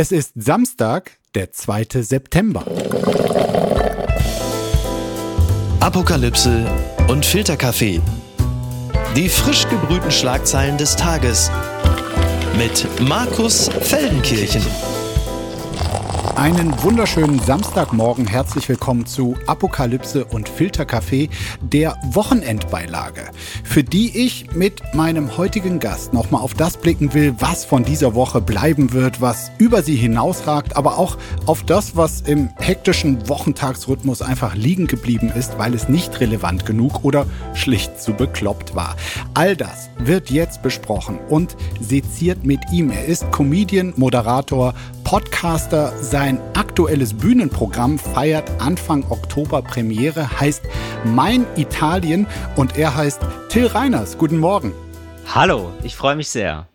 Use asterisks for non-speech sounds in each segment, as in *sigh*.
Es ist Samstag, der 2. September. Apokalypse und Filterkaffee. Die frisch gebrühten Schlagzeilen des Tages mit Markus Feldenkirchen. Einen wunderschönen Samstagmorgen. Herzlich willkommen zu Apokalypse und Filterkaffee, der Wochenendbeilage, für die ich mit meinem heutigen Gast nochmal auf das blicken will, was von dieser Woche bleiben wird, was über sie hinausragt, aber auch auf das, was im hektischen Wochentagsrhythmus einfach liegen geblieben ist, weil es nicht relevant genug oder schlicht zu bekloppt war. All das wird jetzt besprochen und seziert mit ihm. Er ist Comedian, Moderator, Podcaster. Sein aktuelles Bühnenprogramm feiert Anfang Oktober Premiere, heißt Mein Italien und er heißt Till Reiners. Guten Morgen. Hallo, ich freue mich sehr.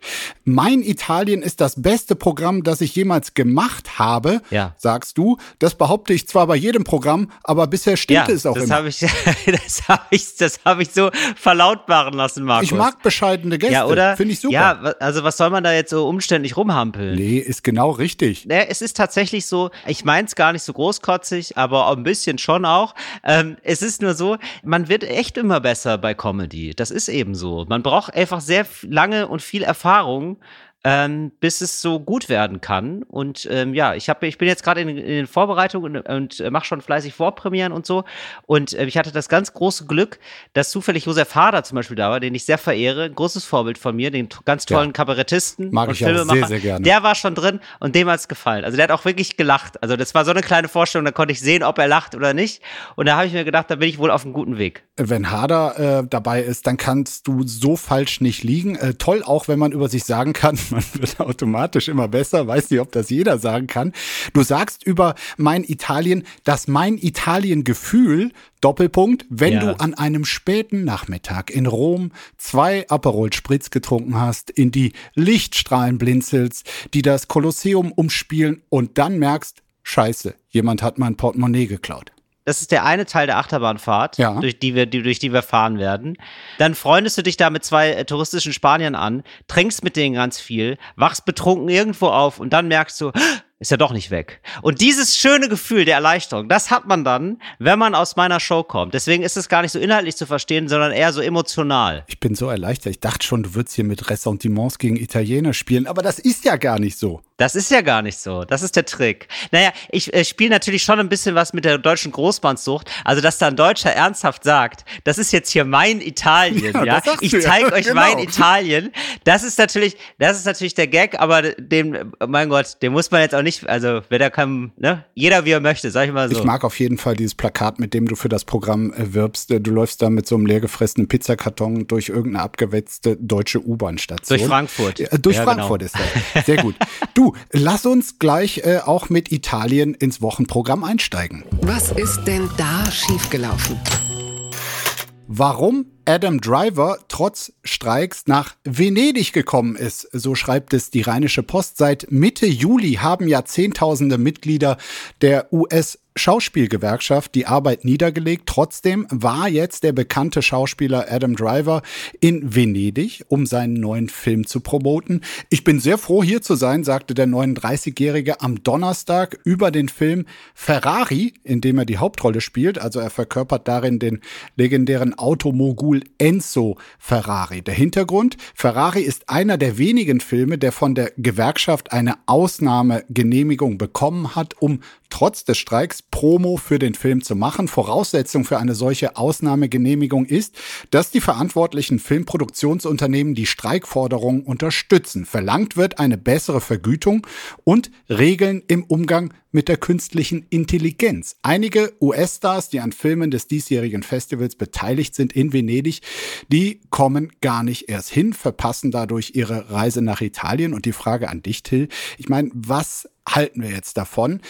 Mein Italien ist das beste Programm, das ich jemals gemacht habe, ja. sagst du. Das behaupte ich zwar bei jedem Programm, aber bisher stimmte ja, es auch das immer. Hab ich, *laughs* das habe ich, das hab ich so verlautbaren lassen, Markus. Ich mag bescheidene Gäste, ja, oder? finde ich super. Ja, also was soll man da jetzt so umständlich rumhampeln? Nee, ist genau richtig. Ja, es ist tatsächlich so, ich meine es gar nicht so großkotzig, aber ein bisschen schon auch. Ähm, es ist nur so, man wird echt immer besser bei Comedy. Das ist eben so. Man braucht einfach sehr lange und viel Erfahrung ähm, bis es so gut werden kann. Und ähm, ja, ich, hab, ich bin jetzt gerade in, in, den Vorbereitungen und, und äh, mache schon fleißig Vorpremieren und so. Und äh, ich hatte das ganz große Glück, dass zufällig Josef Hader zum Beispiel da war, den ich sehr verehre, ein großes Vorbild von mir, den ganz tollen ja. Kabarettisten Mag und ich Filmemacher. Sehr, sehr gerne. Der war schon drin und dem hat es gefallen. Also der hat auch wirklich gelacht. Also das war so eine kleine Vorstellung, da konnte ich sehen, ob er lacht oder nicht. Und da habe ich mir gedacht, da bin ich wohl auf einem guten Weg. Wenn Hader äh, dabei ist, dann kannst du so falsch nicht liegen. Äh, toll auch, wenn man über sich sagen kann, man wird automatisch immer besser. Weiß nicht, ob das jeder sagen kann. Du sagst über mein Italien, dass mein Italien-Gefühl Doppelpunkt, wenn ja. du an einem späten Nachmittag in Rom zwei Aperol Spritz getrunken hast, in die Lichtstrahlen blinzelst, die das Kolosseum umspielen und dann merkst, scheiße, jemand hat mein Portemonnaie geklaut das ist der eine Teil der Achterbahnfahrt, ja. durch, die wir, die, durch die wir fahren werden. Dann freundest du dich da mit zwei äh, touristischen Spaniern an, trinkst mit denen ganz viel, wachst betrunken irgendwo auf und dann merkst du, ist ja doch nicht weg. Und dieses schöne Gefühl der Erleichterung, das hat man dann, wenn man aus meiner Show kommt. Deswegen ist es gar nicht so inhaltlich zu verstehen, sondern eher so emotional. Ich bin so erleichtert. Ich dachte schon, du würdest hier mit Ressentiments gegen Italiener spielen, aber das ist ja gar nicht so. Das ist ja gar nicht so. Das ist der Trick. Naja, ich äh, spiele natürlich schon ein bisschen was mit der deutschen Großbandsucht. Also, dass da ein Deutscher ernsthaft sagt, das ist jetzt hier mein Italien, ja. ja? Ich zeige ja. euch genau. mein Italien. Das ist natürlich, das ist natürlich der Gag, aber den, mein Gott, den muss man jetzt auch nicht, also, wer da kann, ne? Jeder wie er möchte, sag ich mal so. Ich mag auf jeden Fall dieses Plakat, mit dem du für das Programm äh, wirbst. Du läufst da mit so einem leergefressenen Pizzakarton durch irgendeine abgewetzte deutsche U-Bahn-Station. Durch Frankfurt. Äh, durch ja, Frankfurt genau. ist das. Sehr gut. Du, lass uns gleich äh, auch mit Italien ins Wochenprogramm einsteigen. Was ist denn da schiefgelaufen? Warum Adam Driver trotz Streiks nach Venedig gekommen ist. So schreibt es die Rheinische Post. Seit Mitte Juli haben ja Zehntausende Mitglieder der US Schauspielgewerkschaft die Arbeit niedergelegt. Trotzdem war jetzt der bekannte Schauspieler Adam Driver in Venedig, um seinen neuen Film zu promoten. Ich bin sehr froh, hier zu sein, sagte der 39-Jährige am Donnerstag über den Film Ferrari, in dem er die Hauptrolle spielt. Also er verkörpert darin den legendären Automogul Enzo Ferrari. Der Hintergrund? Ferrari ist einer der wenigen Filme, der von der Gewerkschaft eine Ausnahmegenehmigung bekommen hat, um trotz des Streiks Promo für den Film zu machen. Voraussetzung für eine solche Ausnahmegenehmigung ist, dass die verantwortlichen Filmproduktionsunternehmen die Streikforderungen unterstützen. Verlangt wird eine bessere Vergütung und Regeln im Umgang mit der künstlichen Intelligenz. Einige US-Stars, die an Filmen des diesjährigen Festivals beteiligt sind in Venedig, die kommen gar nicht erst hin, verpassen dadurch ihre Reise nach Italien. Und die Frage an dich, Till, ich meine, was halten wir jetzt davon?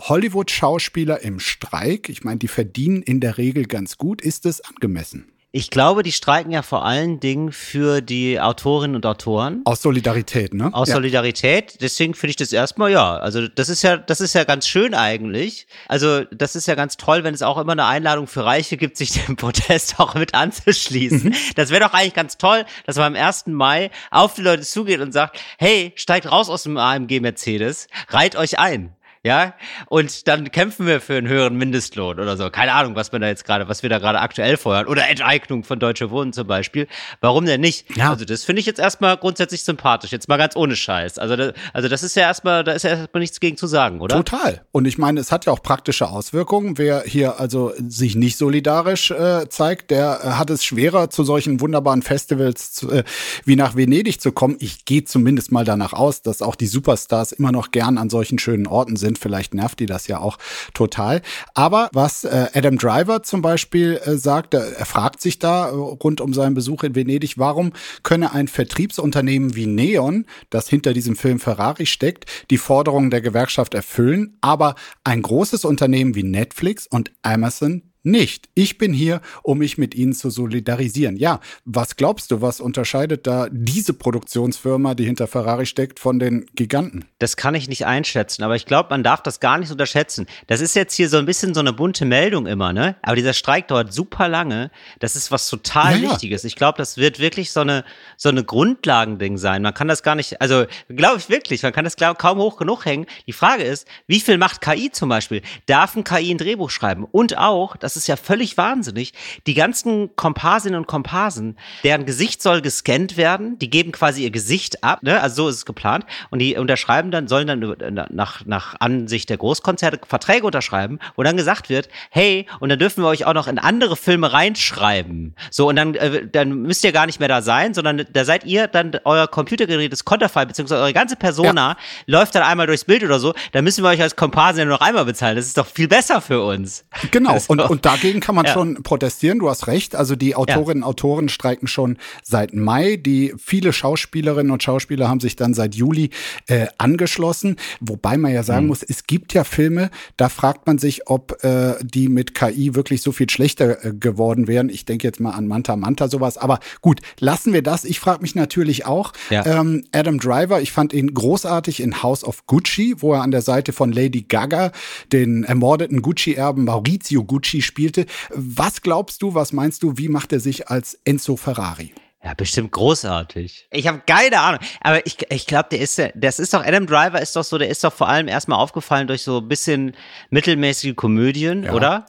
Hollywood-Schauspieler im Streik, ich meine, die verdienen in der Regel ganz gut. Ist es angemessen? Ich glaube, die streiken ja vor allen Dingen für die Autorinnen und Autoren. Aus Solidarität, ne? Aus ja. Solidarität. Deswegen finde ich das erstmal ja. Also das ist ja, das ist ja ganz schön eigentlich. Also das ist ja ganz toll, wenn es auch immer eine Einladung für Reiche gibt, sich dem Protest auch mit anzuschließen. Mhm. das wäre doch eigentlich ganz toll, dass man am 1. Mai auf die Leute zugeht und sagt, hey, steigt raus aus dem AMG Mercedes, reiht euch ein ja, und dann kämpfen wir für einen höheren Mindestlohn oder so. Keine Ahnung, was wir da jetzt gerade, was wir da gerade aktuell feuern. Oder Enteignung von Deutsche Wohnen zum Beispiel. Warum denn nicht? Ja. Also das finde ich jetzt erstmal grundsätzlich sympathisch. Jetzt mal ganz ohne Scheiß. Also das, also das ist ja erstmal, da ist ja erstmal nichts gegen zu sagen, oder? Total. Und ich meine, es hat ja auch praktische Auswirkungen. Wer hier also sich nicht solidarisch äh, zeigt, der äh, hat es schwerer, zu solchen wunderbaren Festivals zu, äh, wie nach Venedig zu kommen. Ich gehe zumindest mal danach aus, dass auch die Superstars immer noch gern an solchen schönen Orten sind sind. Vielleicht nervt die das ja auch total. Aber was äh, Adam Driver zum Beispiel äh, sagt, er fragt sich da äh, rund um seinen Besuch in Venedig, warum könne ein Vertriebsunternehmen wie Neon, das hinter diesem Film Ferrari steckt, die Forderungen der Gewerkschaft erfüllen, aber ein großes Unternehmen wie Netflix und Amazon nicht. Ich bin hier, um mich mit ihnen zu solidarisieren. Ja, was glaubst du, was unterscheidet da diese Produktionsfirma, die hinter Ferrari steckt, von den Giganten? Das kann ich nicht einschätzen, aber ich glaube, man darf das gar nicht unterschätzen. Das ist jetzt hier so ein bisschen so eine bunte Meldung immer, ne? Aber dieser Streik dauert super lange. Das ist was total ja, Wichtiges. Ich glaube, das wird wirklich so eine, so eine Grundlagending sein. Man kann das gar nicht, also glaube ich wirklich, man kann das glaub, kaum hoch genug hängen. Die Frage ist, wie viel macht KI zum Beispiel? Darf ein KI ein Drehbuch schreiben? Und auch, das ist ja völlig wahnsinnig. Die ganzen Komparsinnen und Komparsen, deren Gesicht soll gescannt werden, die geben quasi ihr Gesicht ab, ne? also so ist es geplant, und die unterschreiben dann, sollen dann nach, nach Ansicht der Großkonzerte Verträge unterschreiben, wo dann gesagt wird, hey, und dann dürfen wir euch auch noch in andere Filme reinschreiben. So, und dann, äh, dann müsst ihr gar nicht mehr da sein, sondern da seid ihr dann, euer Computergerät ist Konterfei, beziehungsweise eure ganze Persona ja. läuft dann einmal durchs Bild oder so, dann müssen wir euch als Komparsen noch einmal bezahlen. Das ist doch viel besser für uns. Genau, *laughs* und, und dagegen kann man ja. schon protestieren, du hast recht. Also die Autorinnen und Autoren streiken schon seit Mai. Die viele Schauspielerinnen und Schauspieler haben sich dann seit Juli äh, angeschlossen. Wobei man ja sagen mhm. muss, es gibt ja Filme, da fragt man sich, ob äh, die mit KI wirklich so viel schlechter äh, geworden wären. Ich denke jetzt mal an Manta Manta sowas. Aber gut, lassen wir das. Ich frage mich natürlich auch. Ja. Ähm, Adam Driver, ich fand ihn großartig in House of Gucci, wo er an der Seite von Lady Gaga den ermordeten Gucci-Erben Maurizio Gucci spielte. Was glaubst du, was meinst du, wie macht er sich als Enzo Ferrari? Ja, bestimmt großartig. Ich habe keine Ahnung. Aber ich, ich glaube, der ist, das ist doch, Adam Driver ist doch so, der ist doch vor allem erstmal aufgefallen durch so ein bisschen mittelmäßige Komödien, ja. oder?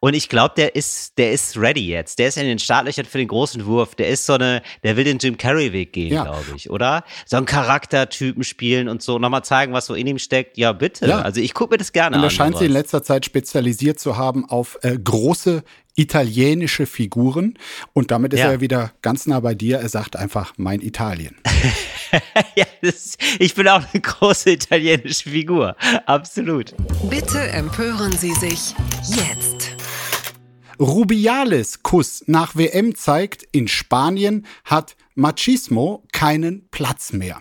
Und ich glaube, der ist, der ist ready jetzt. Der ist in den Startlöchern für den großen Wurf. Der ist so eine, der will den Jim Carrey Weg gehen, ja. glaube ich, oder? So einen Charaktertypen spielen und so nochmal zeigen, was so in ihm steckt. Ja, bitte. Ja. Also ich gucke mir das gerne und an. Und er scheint sich in letzter Zeit spezialisiert zu haben auf äh, große italienische Figuren. Und damit ist ja. er wieder ganz nah bei dir. Er sagt einfach mein Italien. *laughs* ja, das, ich bin auch eine große italienische Figur. Absolut. Bitte empören Sie sich jetzt. Rubiales Kuss nach WM zeigt, in Spanien hat Machismo keinen Platz mehr.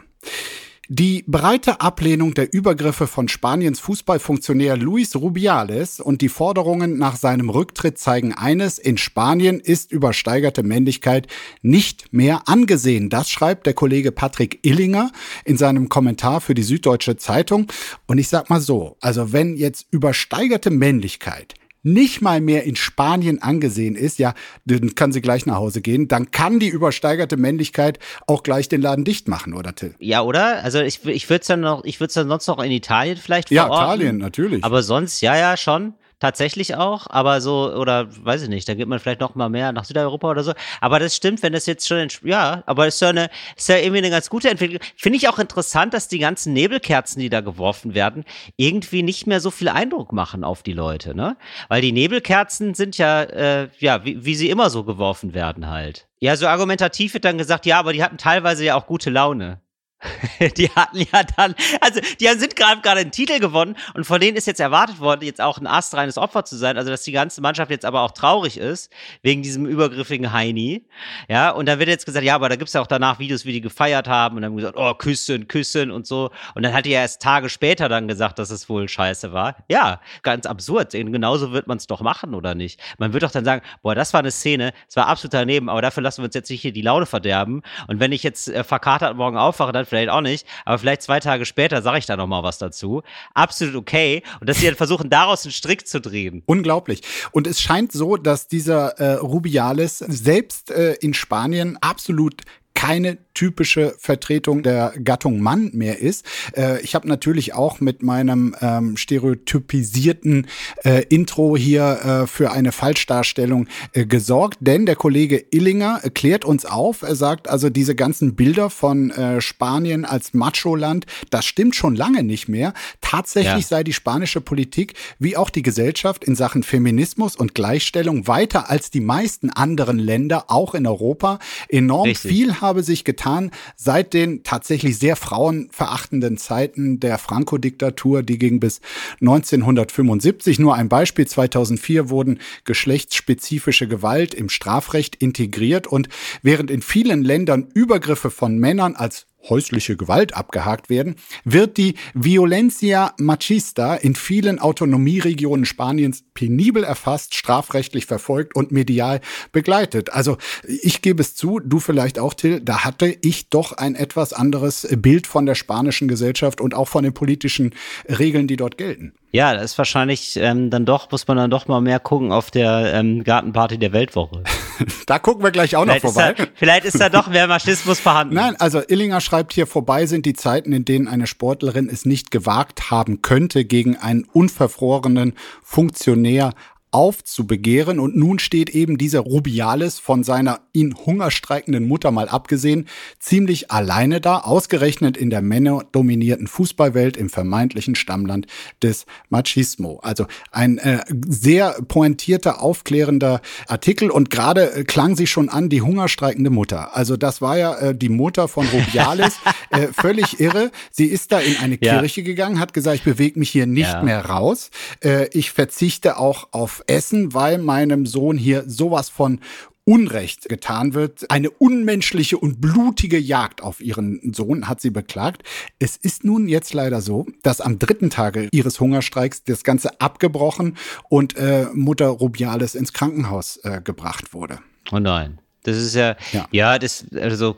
Die breite Ablehnung der Übergriffe von Spaniens Fußballfunktionär Luis Rubiales und die Forderungen nach seinem Rücktritt zeigen eines, in Spanien ist übersteigerte Männlichkeit nicht mehr angesehen. Das schreibt der Kollege Patrick Illinger in seinem Kommentar für die Süddeutsche Zeitung. Und ich sag mal so, also wenn jetzt übersteigerte Männlichkeit nicht mal mehr in Spanien angesehen ist, ja, dann kann sie gleich nach Hause gehen, dann kann die übersteigerte Männlichkeit auch gleich den Laden dicht machen, oder Till? Ja, oder? Also ich, ich würde es dann noch, ich würde es dann sonst noch in Italien vielleicht verorten. Ja, Italien, natürlich. Aber sonst, ja, ja, schon tatsächlich auch, aber so, oder weiß ich nicht, da geht man vielleicht noch mal mehr nach Südeuropa oder so. Aber das stimmt, wenn das jetzt schon, ja, aber ist ja, eine, ist ja irgendwie eine ganz gute Entwicklung. Finde ich auch interessant, dass die ganzen Nebelkerzen, die da geworfen werden, irgendwie nicht mehr so viel Eindruck machen auf die Leute, ne? Weil die Nebelkerzen sind ja, äh, ja, wie, wie sie immer so geworfen werden halt. Ja, so argumentativ wird dann gesagt, ja, aber die hatten teilweise ja auch gute Laune. *laughs* die hatten ja dann, also die sind gerade gerade einen Titel gewonnen und von denen ist jetzt erwartet worden, jetzt auch ein astreines Opfer zu sein, also dass die ganze Mannschaft jetzt aber auch traurig ist, wegen diesem übergriffigen Heini. Ja, und dann wird jetzt gesagt, ja, aber da gibt's ja auch danach Videos, wie die gefeiert haben und dann gesagt, oh, küssen, küssen und so. Und dann hat die ja erst Tage später dann gesagt, dass es wohl scheiße war. Ja, ganz absurd. Genauso wird man es doch machen, oder nicht? Man wird doch dann sagen, boah, das war eine Szene, es war absolut daneben, aber dafür lassen wir uns jetzt nicht hier die Laune verderben. Und wenn ich jetzt äh, verkatert morgen aufwache, dann vielleicht auch nicht, aber vielleicht zwei Tage später sage ich da noch mal was dazu. Absolut okay. Und dass sie dann versuchen, daraus einen Strick zu drehen. Unglaublich. Und es scheint so, dass dieser äh, Rubiales selbst äh, in Spanien absolut keine typische Vertretung der Gattung Mann mehr ist. Äh, ich habe natürlich auch mit meinem ähm, stereotypisierten äh, Intro hier äh, für eine Falschdarstellung äh, gesorgt, denn der Kollege Illinger klärt uns auf. Er sagt also, diese ganzen Bilder von äh, Spanien als Macho-Land, das stimmt schon lange nicht mehr. Tatsächlich ja. sei die spanische Politik wie auch die Gesellschaft in Sachen Feminismus und Gleichstellung weiter als die meisten anderen Länder, auch in Europa. Enorm Richtig. viel habe sich getan getan. Seit den tatsächlich sehr frauenverachtenden Zeiten der Franco-Diktatur, die ging bis 1975. Nur ein Beispiel, 2004 wurden geschlechtsspezifische Gewalt im Strafrecht integriert. Und während in vielen Ländern Übergriffe von Männern als häusliche Gewalt abgehakt werden, wird die Violencia Machista in vielen Autonomieregionen Spaniens penibel erfasst, strafrechtlich verfolgt und medial begleitet. Also ich gebe es zu, du vielleicht auch, Till, da hatte ich doch ein etwas anderes Bild von der spanischen Gesellschaft und auch von den politischen Regeln, die dort gelten. Ja, das ist wahrscheinlich ähm, dann doch, muss man dann doch mal mehr gucken auf der ähm, Gartenparty der Weltwoche. *laughs* da gucken wir gleich auch vielleicht noch vorbei. Da, vielleicht ist da doch mehr Machismus vorhanden. Nein, also Illinger schreibt hier, vorbei sind die Zeiten, in denen eine Sportlerin es nicht gewagt haben könnte, gegen einen unverfrorenen Funktionär aufzubegehren. Und nun steht eben dieser Rubiales von seiner ihn hungerstreikenden Mutter mal abgesehen, ziemlich alleine da, ausgerechnet in der männerdominierten Fußballwelt im vermeintlichen Stammland des Machismo. Also ein äh, sehr pointierter, aufklärender Artikel und gerade äh, klang sie schon an, die hungerstreikende Mutter. Also das war ja äh, die Mutter von Rubiales, *laughs* äh, völlig irre. Sie ist da in eine ja. Kirche gegangen, hat gesagt, ich bewege mich hier nicht ja. mehr raus. Äh, ich verzichte auch auf Essen, weil meinem Sohn hier sowas von Unrecht getan wird. Eine unmenschliche und blutige Jagd auf ihren Sohn hat sie beklagt. Es ist nun jetzt leider so, dass am dritten Tage ihres Hungerstreiks das Ganze abgebrochen und äh, Mutter Rubiales ins Krankenhaus äh, gebracht wurde. Oh nein. Das ist ja, ja, ja, das, also,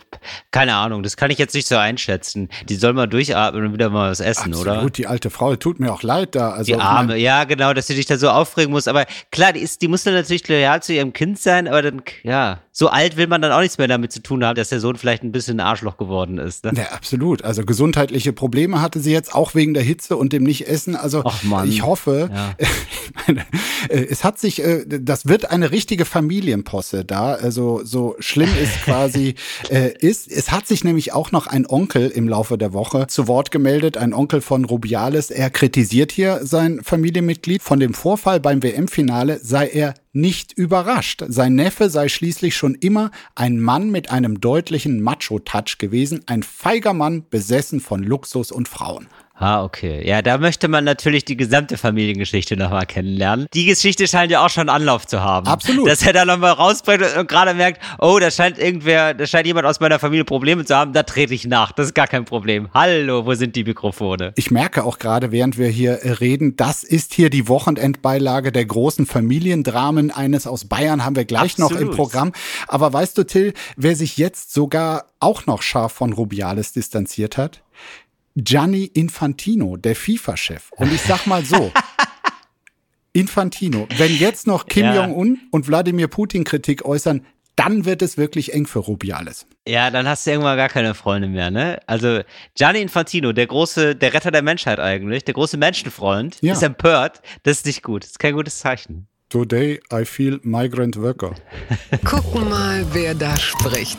keine Ahnung, das kann ich jetzt nicht so einschätzen. Die soll mal durchatmen und wieder mal was essen, Absolut, oder? Gut, die alte Frau, tut mir auch leid da. Also, die Arme, ja, genau, dass sie dich da so aufregen muss. Aber klar, die, ist, die muss dann natürlich loyal zu ihrem Kind sein, aber dann, ja, so alt will man dann auch nichts mehr damit zu tun haben, dass der Sohn vielleicht ein bisschen ein Arschloch geworden ist. Ne? Ja, absolut. Also gesundheitliche Probleme hatte sie jetzt auch wegen der Hitze und dem Nicht-Essen. Also ich hoffe, ja. *laughs* meine, äh, es hat sich, äh, das wird eine richtige Familienposse da. Also so schlimm es *laughs* quasi äh, ist. Es hat sich nämlich auch noch ein Onkel im Laufe der Woche zu Wort gemeldet, ein Onkel von Rubiales. Er kritisiert hier sein Familienmitglied. Von dem Vorfall beim WM-Finale sei er nicht überrascht. Sein Neffe sei schließlich schon immer ein Mann mit einem deutlichen Macho-Touch gewesen, ein feiger Mann besessen von Luxus und Frauen. Ah, okay. Ja, da möchte man natürlich die gesamte Familiengeschichte nochmal kennenlernen. Die Geschichte scheint ja auch schon Anlauf zu haben. Absolut. Dass er da nochmal rausbringt und gerade merkt, oh, da scheint irgendwer, da scheint jemand aus meiner Familie Probleme zu haben, da trete ich nach. Das ist gar kein Problem. Hallo, wo sind die Mikrofone? Ich merke auch gerade, während wir hier reden, das ist hier die Wochenendbeilage der großen Familiendramen. Eines aus Bayern haben wir gleich Absolut. noch im Programm. Aber weißt du, Till, wer sich jetzt sogar auch noch scharf von Rubiales distanziert hat? Gianni Infantino, der FIFA-Chef. Und ich sag mal so, *laughs* Infantino, wenn jetzt noch Kim ja. Jong-un und Wladimir Putin Kritik äußern, dann wird es wirklich eng für Rubiales. Ja, dann hast du irgendwann gar keine Freunde mehr, ne? Also Gianni Infantino, der große, der Retter der Menschheit eigentlich, der große Menschenfreund, ja. ist empört. Das ist nicht gut. Das ist kein gutes Zeichen. Today I feel migrant worker. *laughs* Gucken mal, wer da spricht.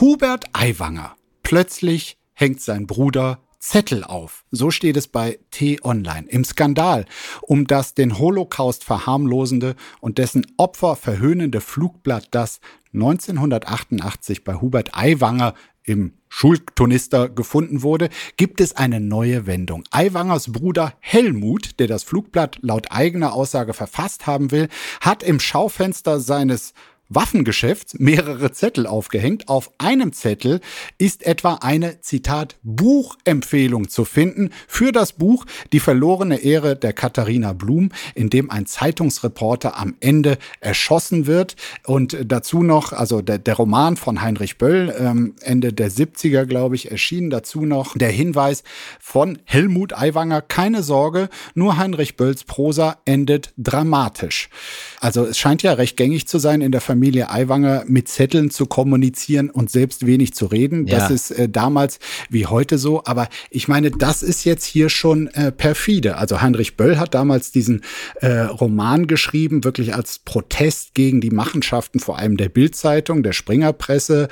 Hubert Aiwanger. Plötzlich hängt sein Bruder Zettel auf. So steht es bei T-Online. Im Skandal um das den Holocaust verharmlosende und dessen Opfer verhöhnende Flugblatt, das 1988 bei Hubert Aiwanger im Schultonister gefunden wurde, gibt es eine neue Wendung. Aiwangers Bruder Helmut, der das Flugblatt laut eigener Aussage verfasst haben will, hat im Schaufenster seines Waffengeschäfts mehrere Zettel aufgehängt. Auf einem Zettel ist etwa eine, Zitat, Buchempfehlung zu finden für das Buch Die verlorene Ehre der Katharina Blum, in dem ein Zeitungsreporter am Ende erschossen wird. Und dazu noch, also der, der Roman von Heinrich Böll, ähm, Ende der 70er, glaube ich, erschien dazu noch der Hinweis von Helmut Aiwanger, keine Sorge, nur Heinrich Bölls Prosa endet dramatisch. Also es scheint ja recht gängig zu sein in der Familie, Familie Aiwanger mit Zetteln zu kommunizieren und selbst wenig zu reden. Ja. Das ist äh, damals wie heute so. Aber ich meine, das ist jetzt hier schon äh, perfide. Also Heinrich Böll hat damals diesen äh, Roman geschrieben, wirklich als Protest gegen die Machenschaften vor allem der Bildzeitung, der Springerpresse.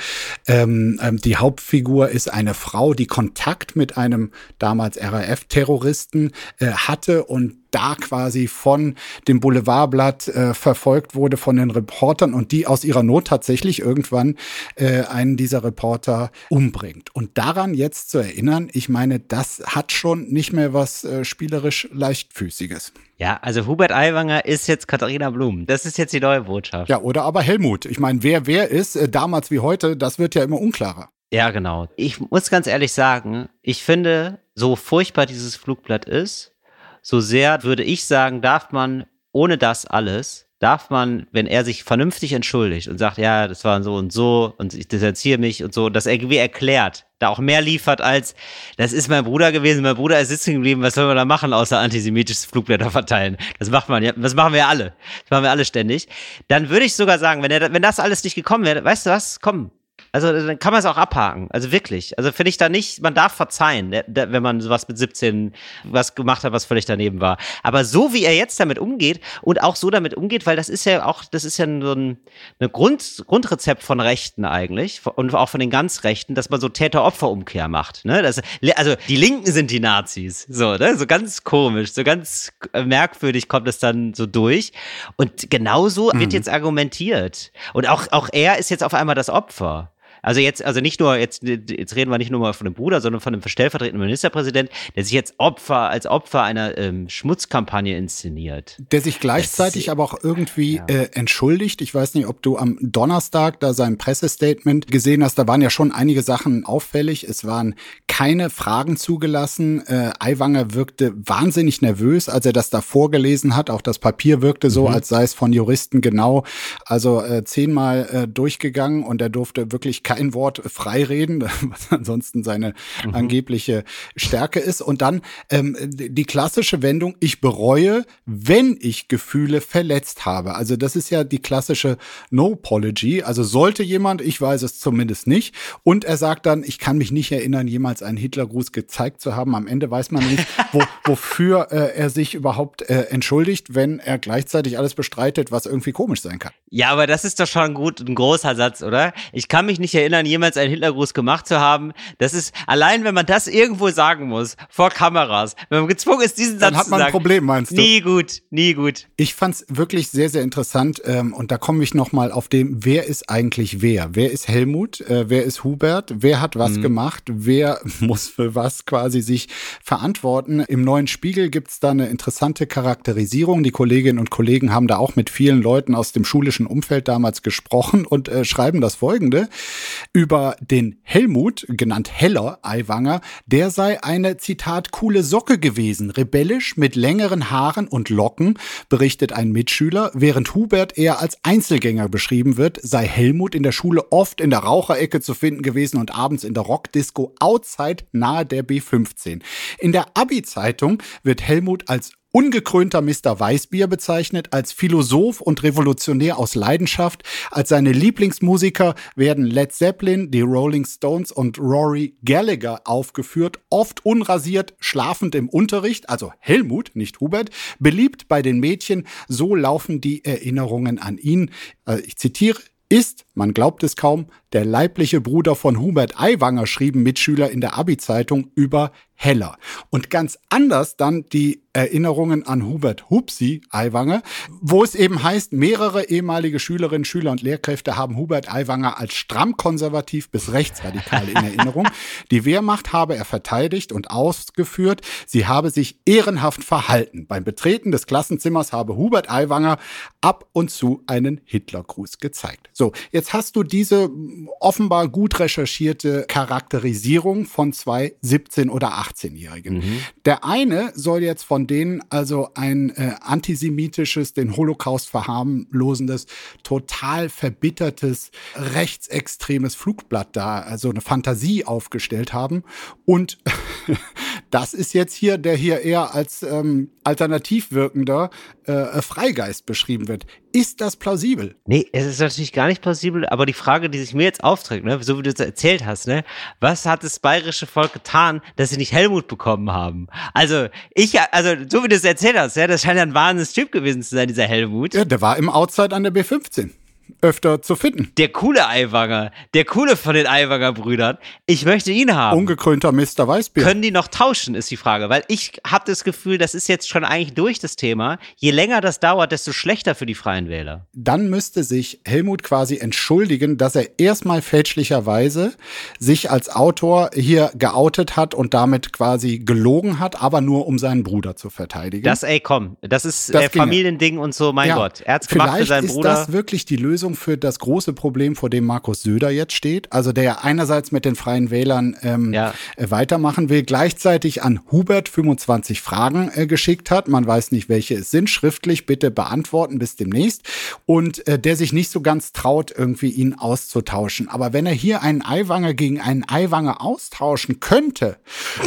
Ähm, ähm, die Hauptfigur ist eine Frau, die Kontakt mit einem damals RAF-Terroristen äh, hatte und da quasi von dem Boulevardblatt äh, verfolgt wurde von den Reportern und die aus ihrer Not tatsächlich irgendwann äh, einen dieser Reporter umbringt. Und daran jetzt zu erinnern, ich meine, das hat schon nicht mehr was äh, spielerisch leichtfüßiges. Ja, also Hubert Aiwanger ist jetzt Katharina Blum. Das ist jetzt die neue Botschaft. Ja, oder aber Helmut. Ich meine, wer wer ist, äh, damals wie heute, das wird ja immer unklarer. Ja, genau. Ich muss ganz ehrlich sagen, ich finde, so furchtbar dieses Flugblatt ist, so sehr würde ich sagen, darf man ohne das alles, darf man, wenn er sich vernünftig entschuldigt und sagt, ja, das war so und so und ich distanziere mich und so, dass er irgendwie erklärt, da auch mehr liefert als, das ist mein Bruder gewesen, mein Bruder ist sitzen geblieben, was soll man da machen, außer antisemitisches Flugblätter verteilen? Das macht man ja, das machen wir alle. Das machen wir alle ständig. Dann würde ich sogar sagen, wenn, er, wenn das alles nicht gekommen wäre, weißt du was, komm, also dann kann man es auch abhaken. Also wirklich. Also finde ich da nicht, man darf verzeihen, wenn man sowas mit 17 was gemacht hat, was völlig daneben war. Aber so wie er jetzt damit umgeht und auch so damit umgeht, weil das ist ja auch, das ist ja so ein eine Grund, Grundrezept von Rechten eigentlich und auch von den ganz Rechten, dass man so Täter-Opfer-Umkehr macht. Ne? Das, also die Linken sind die Nazis. So, ne? so ganz komisch, so ganz merkwürdig kommt es dann so durch. Und genauso mhm. wird jetzt argumentiert. Und auch, auch er ist jetzt auf einmal das Opfer. Also jetzt, also nicht nur, jetzt, jetzt reden wir nicht nur mal von dem Bruder, sondern von dem stellvertretenden Ministerpräsident, der sich jetzt Opfer, als Opfer einer ähm, Schmutzkampagne inszeniert. Der sich gleichzeitig aber auch irgendwie ja. äh, entschuldigt. Ich weiß nicht, ob du am Donnerstag da sein Pressestatement gesehen hast. Da waren ja schon einige Sachen auffällig. Es waren keine Fragen zugelassen. Äh, Aiwanger wirkte wahnsinnig nervös, als er das da vorgelesen hat. Auch das Papier wirkte so, mhm. als sei es von Juristen genau, also äh, zehnmal äh, durchgegangen und er durfte wirklich kein Wort frei reden, *laughs* was ansonsten seine mhm. angebliche Stärke ist. Und dann ähm, die klassische Wendung, ich bereue, wenn ich Gefühle verletzt habe. Also das ist ja die klassische No-Apology. Also sollte jemand, ich weiß es zumindest nicht, und er sagt dann, ich kann mich nicht erinnern, jemals einen Hitlergruß gezeigt zu haben. Am Ende weiß man nicht, wo, *laughs* wofür äh, er sich überhaupt äh, entschuldigt, wenn er gleichzeitig alles bestreitet, was irgendwie komisch sein kann. Ja, aber das ist doch schon gut, ein großer Satz, oder? Ich kann mich nicht erinnern, jemals einen Hitlergruß gemacht zu haben. Das ist, allein wenn man das irgendwo sagen muss, vor Kameras, wenn man gezwungen ist, diesen Satz Dann hat man ein Problem, meinst du? Nie gut, nie gut. Ich fand's wirklich sehr, sehr interessant ähm, und da komme ich nochmal auf dem, wer ist eigentlich wer? Wer ist Helmut? Äh, wer ist Hubert? Wer hat was mhm. gemacht? Wer *laughs* muss für was quasi sich verantworten? Im neuen Spiegel gibt's da eine interessante Charakterisierung. Die Kolleginnen und Kollegen haben da auch mit vielen Leuten aus dem schulischen Umfeld damals gesprochen und äh, schreiben das folgende über den Helmut, genannt Heller Aiwanger, der sei eine, Zitat, coole Socke gewesen, rebellisch mit längeren Haaren und Locken, berichtet ein Mitschüler, während Hubert eher als Einzelgänger beschrieben wird, sei Helmut in der Schule oft in der Raucherecke zu finden gewesen und abends in der Rockdisco outside nahe der B15. In der Abi-Zeitung wird Helmut als ungekrönter Mr. Weißbier bezeichnet, als Philosoph und Revolutionär aus Leidenschaft. Als seine Lieblingsmusiker werden Led Zeppelin, die Rolling Stones und Rory Gallagher aufgeführt, oft unrasiert, schlafend im Unterricht, also Helmut, nicht Hubert, beliebt bei den Mädchen, so laufen die Erinnerungen an ihn. Äh, ich zitiere, ist, man glaubt es kaum, der leibliche Bruder von Hubert Aiwanger, schrieben Mitschüler in der Abi-Zeitung über Heller. Und ganz anders dann die Erinnerungen an Hubert Hupsi Aiwanger, wo es eben heißt, mehrere ehemalige Schülerinnen, Schüler und Lehrkräfte haben Hubert Aiwanger als stramm konservativ bis rechtsradikal in Erinnerung. *laughs* Die Wehrmacht habe er verteidigt und ausgeführt. Sie habe sich ehrenhaft verhalten. Beim Betreten des Klassenzimmers habe Hubert Aiwanger ab und zu einen Hitlergruß gezeigt. So, jetzt hast du diese offenbar gut recherchierte Charakterisierung von zwei 17- oder 18-Jährigen. Mhm. Der eine soll jetzt von denen also ein äh, antisemitisches, den Holocaust verharmlosendes, total verbittertes, rechtsextremes Flugblatt da, also eine Fantasie aufgestellt haben. Und *laughs* das ist jetzt hier, der hier eher als ähm, alternativ wirkender äh, Freigeist beschrieben wird. Ist das plausibel? Nee, es ist natürlich gar nicht plausibel, aber die Frage, die sich mir jetzt aufträgt, ne, so wie du es erzählt hast, ne, was hat das bayerische Volk getan, dass sie nicht Helmut bekommen haben? Also, ich, also, so wie du es erzählt hast, ja, das scheint ja ein wahnsinniges Typ gewesen zu sein, dieser Helmut. Ja, der war im Outside an der B15 öfter zu finden. Der coole Eiwanger, der coole von den Eiwanger Brüdern. Ich möchte ihn haben. Ungekrönter Mr. Weißbier. Können die noch tauschen, ist die Frage. Weil ich habe das Gefühl, das ist jetzt schon eigentlich durch das Thema. Je länger das dauert, desto schlechter für die Freien Wähler. Dann müsste sich Helmut quasi entschuldigen, dass er erstmal fälschlicherweise sich als Autor hier geoutet hat und damit quasi gelogen hat, aber nur um seinen Bruder zu verteidigen. Das, ey, komm, das ist das äh, Familiending und so, mein ja, Gott. Er hat's gemacht für seinen Bruder. Ist das wirklich die Lösung? Lösung für das große Problem, vor dem Markus Söder jetzt steht. Also der ja einerseits mit den Freien Wählern ähm, ja. Äh, weitermachen will, gleichzeitig an Hubert 25 Fragen äh, geschickt hat. Man weiß nicht, welche es sind. Schriftlich bitte beantworten bis demnächst. Und äh, der sich nicht so ganz traut, irgendwie ihn auszutauschen. Aber wenn er hier einen Eiwanger gegen einen Eiwanger austauschen könnte,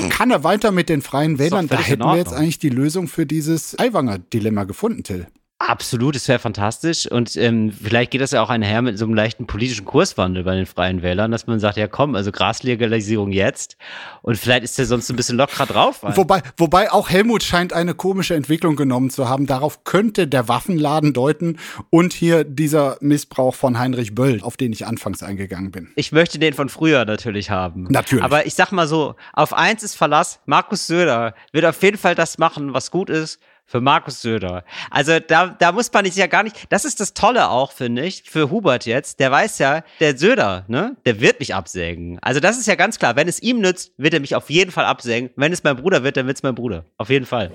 kann er weiter mit den Freien Wählern. Da hätten wir jetzt eigentlich die Lösung für dieses Eiwanger-Dilemma gefunden, Till. Absolut, es wäre fantastisch. Und ähm, vielleicht geht das ja auch einher mit so einem leichten politischen Kurswandel bei den Freien Wählern, dass man sagt, ja komm, also Graslegalisierung jetzt. Und vielleicht ist der sonst ein bisschen lockerer drauf. Wobei, wobei auch Helmut scheint eine komische Entwicklung genommen zu haben. Darauf könnte der Waffenladen deuten und hier dieser Missbrauch von Heinrich Böll, auf den ich anfangs eingegangen bin. Ich möchte den von früher natürlich haben. Natürlich. Aber ich sag mal so, auf eins ist Verlass, Markus Söder wird auf jeden Fall das machen, was gut ist für Markus Söder. Also da, da muss man sich ja gar nicht, das ist das Tolle auch, finde ich, für Hubert jetzt, der weiß ja, der Söder, ne, der wird mich absägen. Also das ist ja ganz klar, wenn es ihm nützt, wird er mich auf jeden Fall absägen. Wenn es mein Bruder wird, dann wird es mein Bruder. Auf jeden Fall.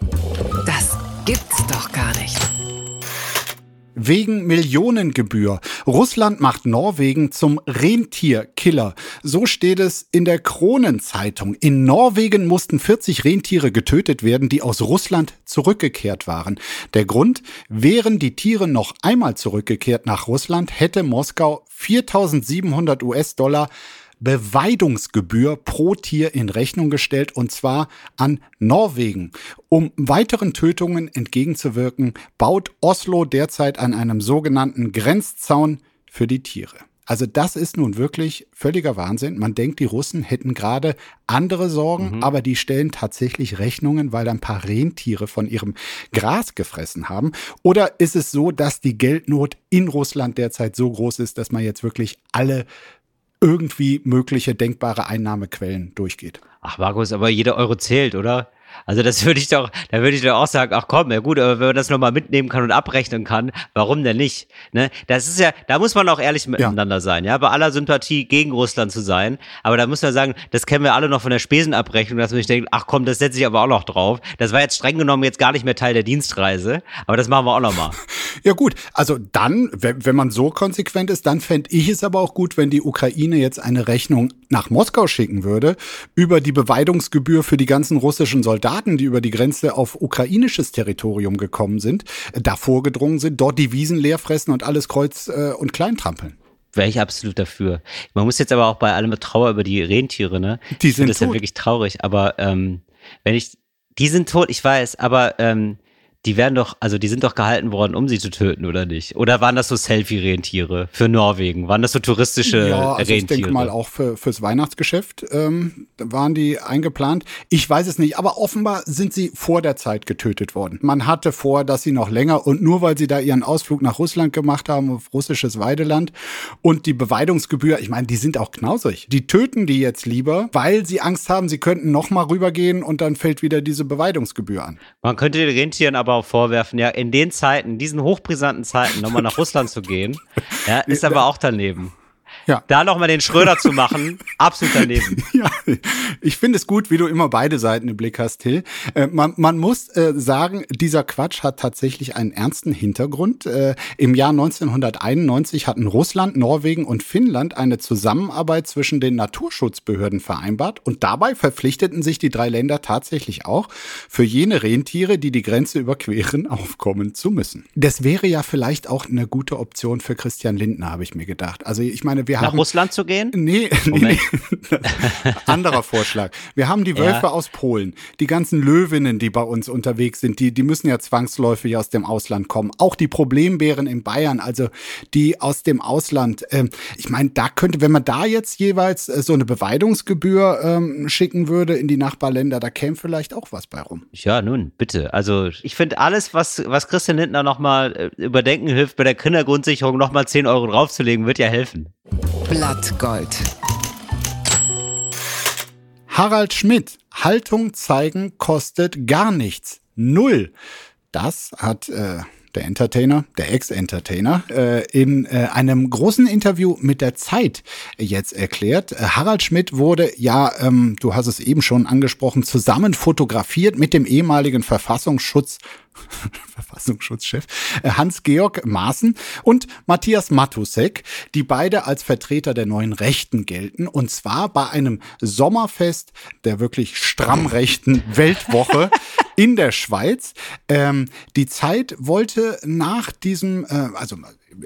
Wegen Millionengebühr. Russland macht Norwegen zum Rentierkiller. So steht es in der Kronenzeitung. In Norwegen mussten 40 Rentiere getötet werden, die aus Russland zurückgekehrt waren. Der Grund, wären die Tiere noch einmal zurückgekehrt nach Russland, hätte Moskau 4700 US-Dollar Beweidungsgebühr pro Tier in Rechnung gestellt und zwar an Norwegen. Um weiteren Tötungen entgegenzuwirken, baut Oslo derzeit an einem sogenannten Grenzzaun für die Tiere. Also das ist nun wirklich völliger Wahnsinn. Man denkt, die Russen hätten gerade andere Sorgen, mhm. aber die stellen tatsächlich Rechnungen, weil ein paar Rentiere von ihrem Gras gefressen haben. Oder ist es so, dass die Geldnot in Russland derzeit so groß ist, dass man jetzt wirklich alle irgendwie mögliche denkbare Einnahmequellen durchgeht. Ach, Markus, aber jeder Euro zählt, oder? Also das *laughs* würde ich doch, da würde ich doch auch sagen, ach komm, ja gut, aber wenn man das nochmal mitnehmen kann und abrechnen kann, warum denn nicht? Ne? Das ist ja, da muss man auch ehrlich miteinander ja. sein, ja, bei aller Sympathie gegen Russland zu sein. Aber da muss man sagen, das kennen wir alle noch von der Spesenabrechnung, dass man sich denkt, ach komm, das setze ich aber auch noch drauf. Das war jetzt streng genommen jetzt gar nicht mehr Teil der Dienstreise, aber das machen wir auch nochmal. *laughs* ja gut, also dann, wenn, wenn man so konsequent ist, dann fände ich es aber auch gut, wenn die Ukraine jetzt eine Rechnung nach Moskau schicken würde über die Beweidungsgebühr für die ganzen russischen Soldaten Soldaten, die über die Grenze auf ukrainisches Territorium gekommen sind, da vorgedrungen sind, dort die Wiesen leer fressen und alles kreuz äh, und klein trampeln wäre ich absolut dafür. Man muss jetzt aber auch bei allem Trauer über die Rentiere, ne? Die sind Das ist ja wirklich traurig, aber ähm, wenn ich, die sind tot, ich weiß, aber ähm, Die werden doch, also die sind doch gehalten worden, um sie zu töten, oder nicht? Oder waren das so Selfie-Rentiere für Norwegen? Waren das so touristische ja, also Rentiere? Ich denke mal auch für, fürs Weihnachtsgeschäft ähm, waren die eingeplant. Ich weiß es nicht, aber offenbar sind sie vor der Zeit getötet worden. Man hatte vor, dass sie noch länger und nur weil sie da ihren Ausflug nach Russland gemacht haben, auf russisches Weideland und die Beweidungsgebühr, ich meine, die sind auch knausrig. Die töten die jetzt lieber, weil sie Angst haben, sie könnten noch mal rübergehen und dann fällt wieder diese Beweidungsgebühr an. Man könnte den Rentieren aber auch vorwerfen, ja, in den Zeiten, diesen hochbrisanten Zeiten, nochmal nach Russland zu gehen, ja, ist aber auch daneben. Ja. Da nochmal den Schröder zu machen, *laughs* absolut daneben. Ja, ich finde es gut, wie du immer beide Seiten im Blick hast, Till. Äh, man, man muss äh, sagen, dieser Quatsch hat tatsächlich einen ernsten Hintergrund. Äh, Im Jahr 1991 hatten Russland, Norwegen und Finnland eine Zusammenarbeit zwischen den Naturschutzbehörden vereinbart und dabei verpflichteten sich die drei Länder tatsächlich auch, für jene Rentiere, die die Grenze überqueren, *laughs* aufkommen zu müssen. Das wäre ja vielleicht auch eine gute Option für Christian Lindner, habe ich mir gedacht. Also ich meine, wir Nach haben. Russland zu gehen? Nee, *laughs* nee, nee. *laughs* Anderer Vorschlag. Wir haben die Wölfe ja. aus Polen, die ganzen Löwinnen, die bei uns unterwegs sind, die, die müssen ja zwangsläufig aus dem Ausland kommen. Auch die Problembären in Bayern, also die aus dem Ausland. Ähm, ich meine, da könnte, wenn man da jetzt jeweils äh, so eine Beweidungsgebühr ähm, schicken würde in die Nachbarländer, da käme vielleicht auch was bei rum. Ja, nun, bitte. Also ich finde alles, was, was Christian Lindner nochmal äh, überdenken hilft, bei der Kindergrundsicherung nochmal 10 Euro draufzulegen, wird ja helfen. Blattgold. Harald Schmidt, Haltung zeigen kostet gar nichts. Null. Das hat äh, der Entertainer, der Ex-Entertainer, äh, in äh, einem großen Interview mit der Zeit jetzt erklärt. Äh, Harald Schmidt wurde, ja, ähm, du hast es eben schon angesprochen, zusammen fotografiert mit dem ehemaligen Verfassungsschutz *laughs* Verfassungsschutzchef äh, Hans-Georg Maaßen und Matthias Matusek, die beide als Vertreter der neuen Rechten gelten. Und zwar bei einem Sommerfest der wirklich stramm rechten Weltwoche *laughs* in der Schweiz. Ähm, die Zeit wollte nach diesem, äh, also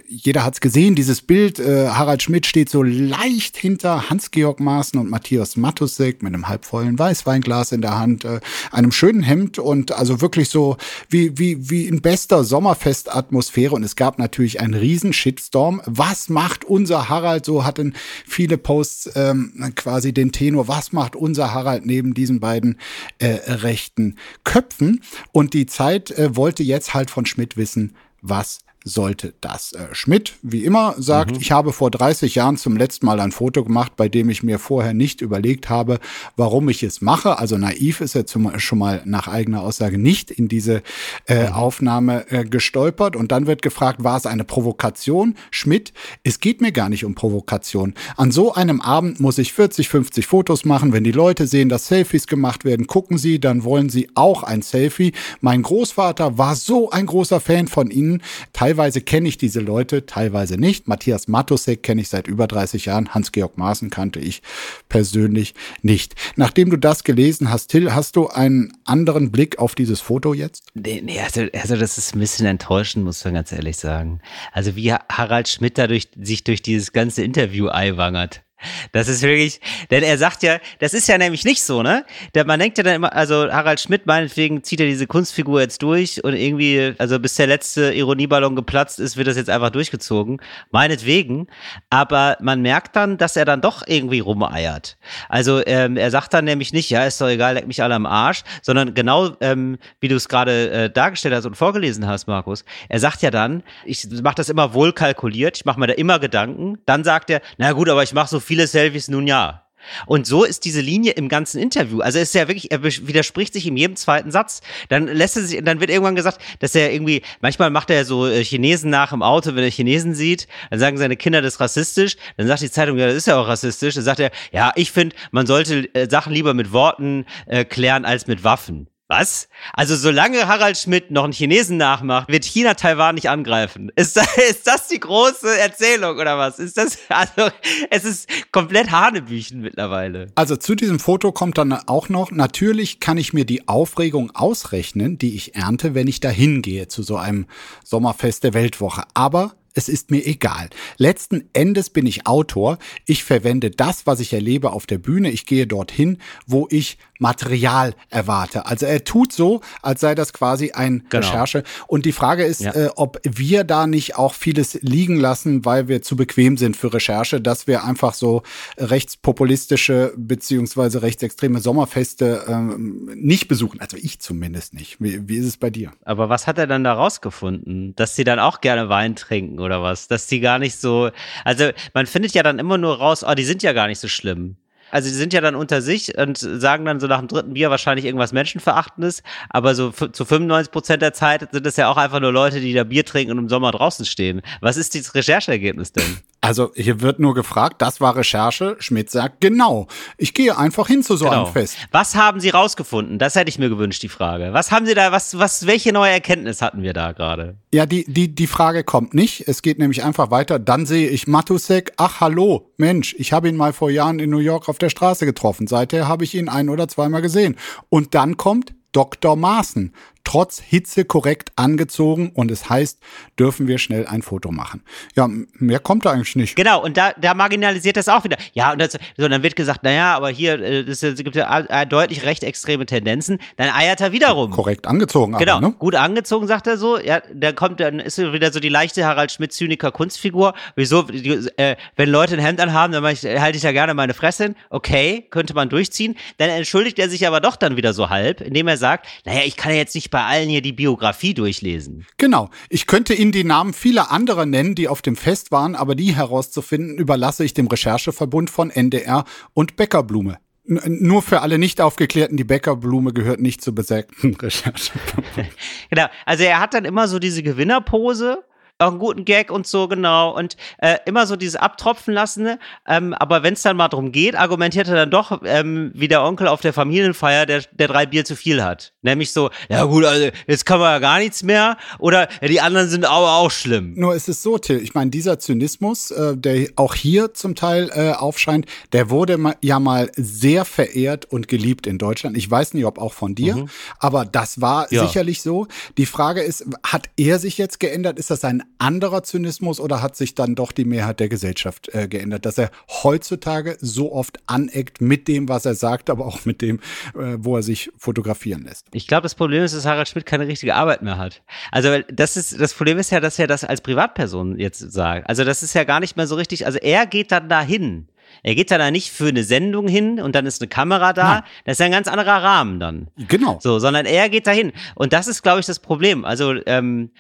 jeder hat's gesehen, dieses Bild. Äh, Harald Schmidt steht so leicht hinter Hans-Georg Maaßen und Matthias Matusek mit einem halbvollen Weißweinglas in der Hand, äh, einem schönen Hemd und also wirklich so wie, wie, wie in bester Sommerfestatmosphäre. Und es gab natürlich einen riesen Shitstorm. Was macht unser Harald? So hatten viele Posts ähm, quasi den Tenor. Was macht unser Harald neben diesen beiden äh, rechten Köpfen? Und die Zeit äh, wollte jetzt halt von Schmidt wissen, was sollte das. Äh, Schmidt, wie immer, sagt, mhm. ich habe vor 30 Jahren zum letzten Mal ein Foto gemacht, bei dem ich mir vorher nicht überlegt habe, warum ich es mache. Also naiv ist er zum, schon mal nach eigener Aussage nicht in diese äh, mhm. Aufnahme äh, gestolpert. Und dann wird gefragt, war es eine Provokation? Schmidt, es geht mir gar nicht um Provokation. An so einem Abend muss ich 40, 50 Fotos machen. Wenn die Leute sehen, dass Selfies gemacht werden, gucken sie, dann wollen sie auch ein Selfie. Mein Großvater war so ein großer Fan von ihnen. Teilweise Teilweise kenne ich diese Leute, teilweise nicht. Matthias Matusek kenne ich seit über 30 Jahren. Hans-Georg Maaßen kannte ich persönlich nicht. Nachdem du das gelesen hast, Till, hast du einen anderen Blick auf dieses Foto jetzt? Nee, nee also, also das ist ein bisschen enttäuschend, muss man ganz ehrlich sagen. Also wie Harald Schmidt dadurch sich durch dieses ganze Interview eiwangert. Das ist wirklich, denn er sagt ja, das ist ja nämlich nicht so, ne? Man denkt ja dann immer, also Harald Schmidt meinetwegen zieht er diese Kunstfigur jetzt durch und irgendwie, also bis der letzte Ironieballon geplatzt ist, wird das jetzt einfach durchgezogen. Meinetwegen. Aber man merkt dann, dass er dann doch irgendwie rumeiert. Also ähm, er sagt dann nämlich nicht, ja, ist doch egal, leck mich alle am Arsch, sondern genau ähm, wie du es gerade äh, dargestellt hast und vorgelesen hast, Markus. Er sagt ja dann, ich mache das immer wohl kalkuliert, ich mache mir da immer Gedanken. Dann sagt er, na gut, aber ich mache so viel viele Selfies nun ja. Und so ist diese Linie im ganzen Interview. Also ist ja wirklich, er widerspricht sich in jedem zweiten Satz. Dann lässt er sich, dann wird irgendwann gesagt, dass er irgendwie, manchmal macht er so äh, Chinesen nach im Auto, wenn er Chinesen sieht, dann sagen seine Kinder, das ist rassistisch. Dann sagt die Zeitung, ja, das ist ja auch rassistisch. Dann sagt er, ja, ich finde, man sollte äh, Sachen lieber mit Worten äh, klären als mit Waffen. Was? Also solange Harald Schmidt noch einen Chinesen nachmacht, wird China Taiwan nicht angreifen. Ist das, *laughs* ist das die große Erzählung oder was? Ist das, *laughs* also es ist komplett Hanebüchen mittlerweile. Also zu diesem Foto kommt dann auch noch, natürlich kann ich mir die Aufregung ausrechnen, die ich ernte, wenn ich da hingehe zu so einem Sommerfest der Weltwoche. Aber es ist mir egal. Letzten Endes bin ich Autor. Ich verwende das, was ich erlebe auf der Bühne. Ich gehe dorthin, wo ich Material erwarte. Also er tut so, als sei das quasi ein genau. Recherche. Und die Frage ist, ja. äh, ob wir da nicht auch vieles liegen lassen, weil wir zu bequem sind für Recherche, dass wir einfach so rechtspopulistische beziehungsweise rechtsextreme Sommerfeste ähm, nicht besuchen. Also ich zumindest nicht. Wie, wie ist es bei dir? Aber was hat er dann da rausgefunden? Dass sie dann auch gerne Wein trinken oder was? Dass die gar nicht so. Also man findet ja dann immer nur raus, oh, die sind ja gar nicht so schlimm. Also die sind ja dann unter sich und sagen dann so nach dem dritten Bier wahrscheinlich irgendwas Menschenverachtendes, aber so zu 95 Prozent der Zeit sind es ja auch einfach nur Leute, die da Bier trinken und im Sommer draußen stehen. Was ist dieses Rechercheergebnis denn? Also hier wird nur gefragt, das war Recherche. Schmidt sagt, genau. Ich gehe einfach hin zu so genau. einem Fest. Was haben Sie rausgefunden? Das hätte ich mir gewünscht, die Frage. Was haben Sie da, was, was, welche neue Erkenntnis hatten wir da gerade? Ja, die, die, die Frage kommt nicht. Es geht nämlich einfach weiter. Dann sehe ich Matusek. Ach, hallo, Mensch, ich habe ihn mal vor Jahren in New York auf der Straße getroffen. Seither habe ich ihn ein oder zweimal gesehen. Und dann kommt Dr. Maaßen trotz Hitze korrekt angezogen und es heißt, dürfen wir schnell ein Foto machen. Ja, mehr kommt da eigentlich nicht. Genau, und da, da marginalisiert das auch wieder. Ja, und das, so, dann wird gesagt, naja, aber hier äh, es gibt ja äh, deutlich recht extreme Tendenzen. Dann eiert er wiederum. Korrekt angezogen, genau, aber, ne? gut angezogen, sagt er so. Ja, da kommt, dann ist wieder so die leichte Harald Schmidt-Zyniker Kunstfigur. Wieso, äh, wenn Leute ein Hemd anhaben, dann ich, halte ich ja gerne meine Fresse hin. Okay, könnte man durchziehen. Dann entschuldigt er sich aber doch dann wieder so halb, indem er sagt, naja, ich kann ja jetzt nicht bei allen hier die Biografie durchlesen. Genau. Ich könnte Ihnen die Namen vieler anderer nennen, die auf dem Fest waren, aber die herauszufinden, überlasse ich dem Rechercheverbund von NDR und Bäckerblume. Nur für alle nicht aufgeklärten, die Bäckerblume gehört nicht zur besägten *laughs* Rechercheverbund. *laughs* genau. Also er hat dann immer so diese Gewinnerpose auch einen guten Gag und so, genau. Und äh, immer so dieses Abtropfen lassen. Ähm, aber wenn es dann mal darum geht, argumentiert er dann doch ähm, wie der Onkel auf der Familienfeier, der, der drei Bier zu viel hat. Nämlich so, ja gut, also jetzt kann man ja gar nichts mehr. Oder ja, die anderen sind auch, auch schlimm. Nur ist es so, Till, ich meine, dieser Zynismus, äh, der auch hier zum Teil äh, aufscheint, der wurde ma ja mal sehr verehrt und geliebt in Deutschland. Ich weiß nicht, ob auch von dir, mhm. aber das war ja. sicherlich so. Die Frage ist, hat er sich jetzt geändert? Ist das ein anderer Zynismus oder hat sich dann doch die Mehrheit der Gesellschaft äh, geändert, dass er heutzutage so oft aneckt mit dem, was er sagt, aber auch mit dem, äh, wo er sich fotografieren lässt? Ich glaube, das Problem ist, dass Harald Schmidt keine richtige Arbeit mehr hat. Also das ist das Problem ist ja, dass er das als Privatperson jetzt sagt. Also das ist ja gar nicht mehr so richtig. Also er geht dann dahin. Er geht da nicht für eine Sendung hin und dann ist eine Kamera da. Nein. Das ist ja ein ganz anderer Rahmen dann. Genau. So, sondern er geht dahin. Und das ist, glaube ich, das Problem. Also ähm,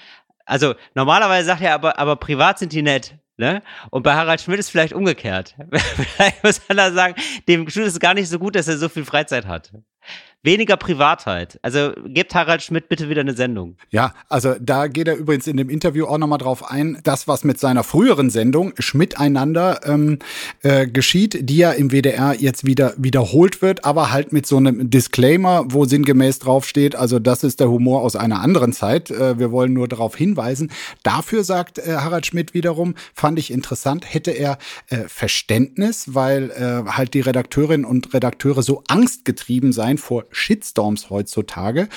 also normalerweise sagt er aber, aber privat sind die nett. Ne? Und bei Harald Schmidt ist vielleicht umgekehrt. *laughs* vielleicht muss man da sagen, dem ist es gar nicht so gut, dass er so viel Freizeit hat. Weniger Privatheit. Also gebt Harald Schmidt bitte wieder eine Sendung. Ja, also da geht er übrigens in dem Interview auch nochmal drauf ein, das, was mit seiner früheren Sendung Schmidt einander ähm, äh, geschieht, die ja im WDR jetzt wieder wiederholt wird, aber halt mit so einem Disclaimer, wo sinngemäß draufsteht, also das ist der Humor aus einer anderen Zeit. Äh, wir wollen nur darauf hinweisen. Dafür sagt äh, Harald Schmidt wiederum, fand ich interessant, hätte er äh, Verständnis, weil äh, halt die Redakteurinnen und Redakteure so angstgetrieben seien vor Shitstorms heutzutage.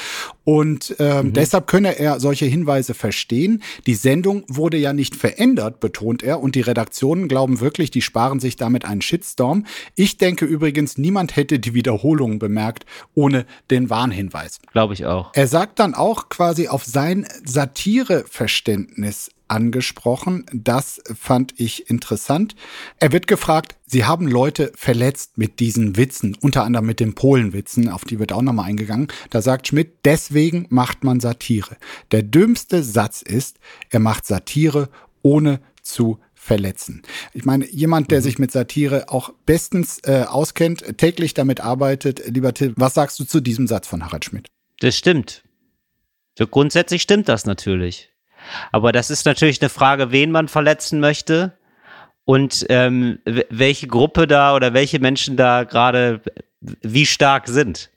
Und äh, mhm. deshalb könne er solche Hinweise verstehen. Die Sendung wurde ja nicht verändert, betont er. Und die Redaktionen glauben wirklich, die sparen sich damit einen Shitstorm. Ich denke übrigens, niemand hätte die Wiederholung bemerkt ohne den Warnhinweis. Glaube ich auch. Er sagt dann auch quasi auf sein Satireverständnis angesprochen. Das fand ich interessant. Er wird gefragt, Sie haben Leute verletzt mit diesen Witzen, unter anderem mit den Polenwitzen, auf die wird auch nochmal eingegangen. Da sagt Schmidt, deswegen macht man Satire. Der dümmste Satz ist, er macht Satire ohne zu verletzen. Ich meine, jemand, der mhm. sich mit Satire auch bestens äh, auskennt, täglich damit arbeitet, lieber Till, was sagst du zu diesem Satz von Harald Schmidt? Das stimmt. So grundsätzlich stimmt das natürlich. Aber das ist natürlich eine Frage, wen man verletzen möchte und ähm, welche Gruppe da oder welche Menschen da gerade wie stark sind.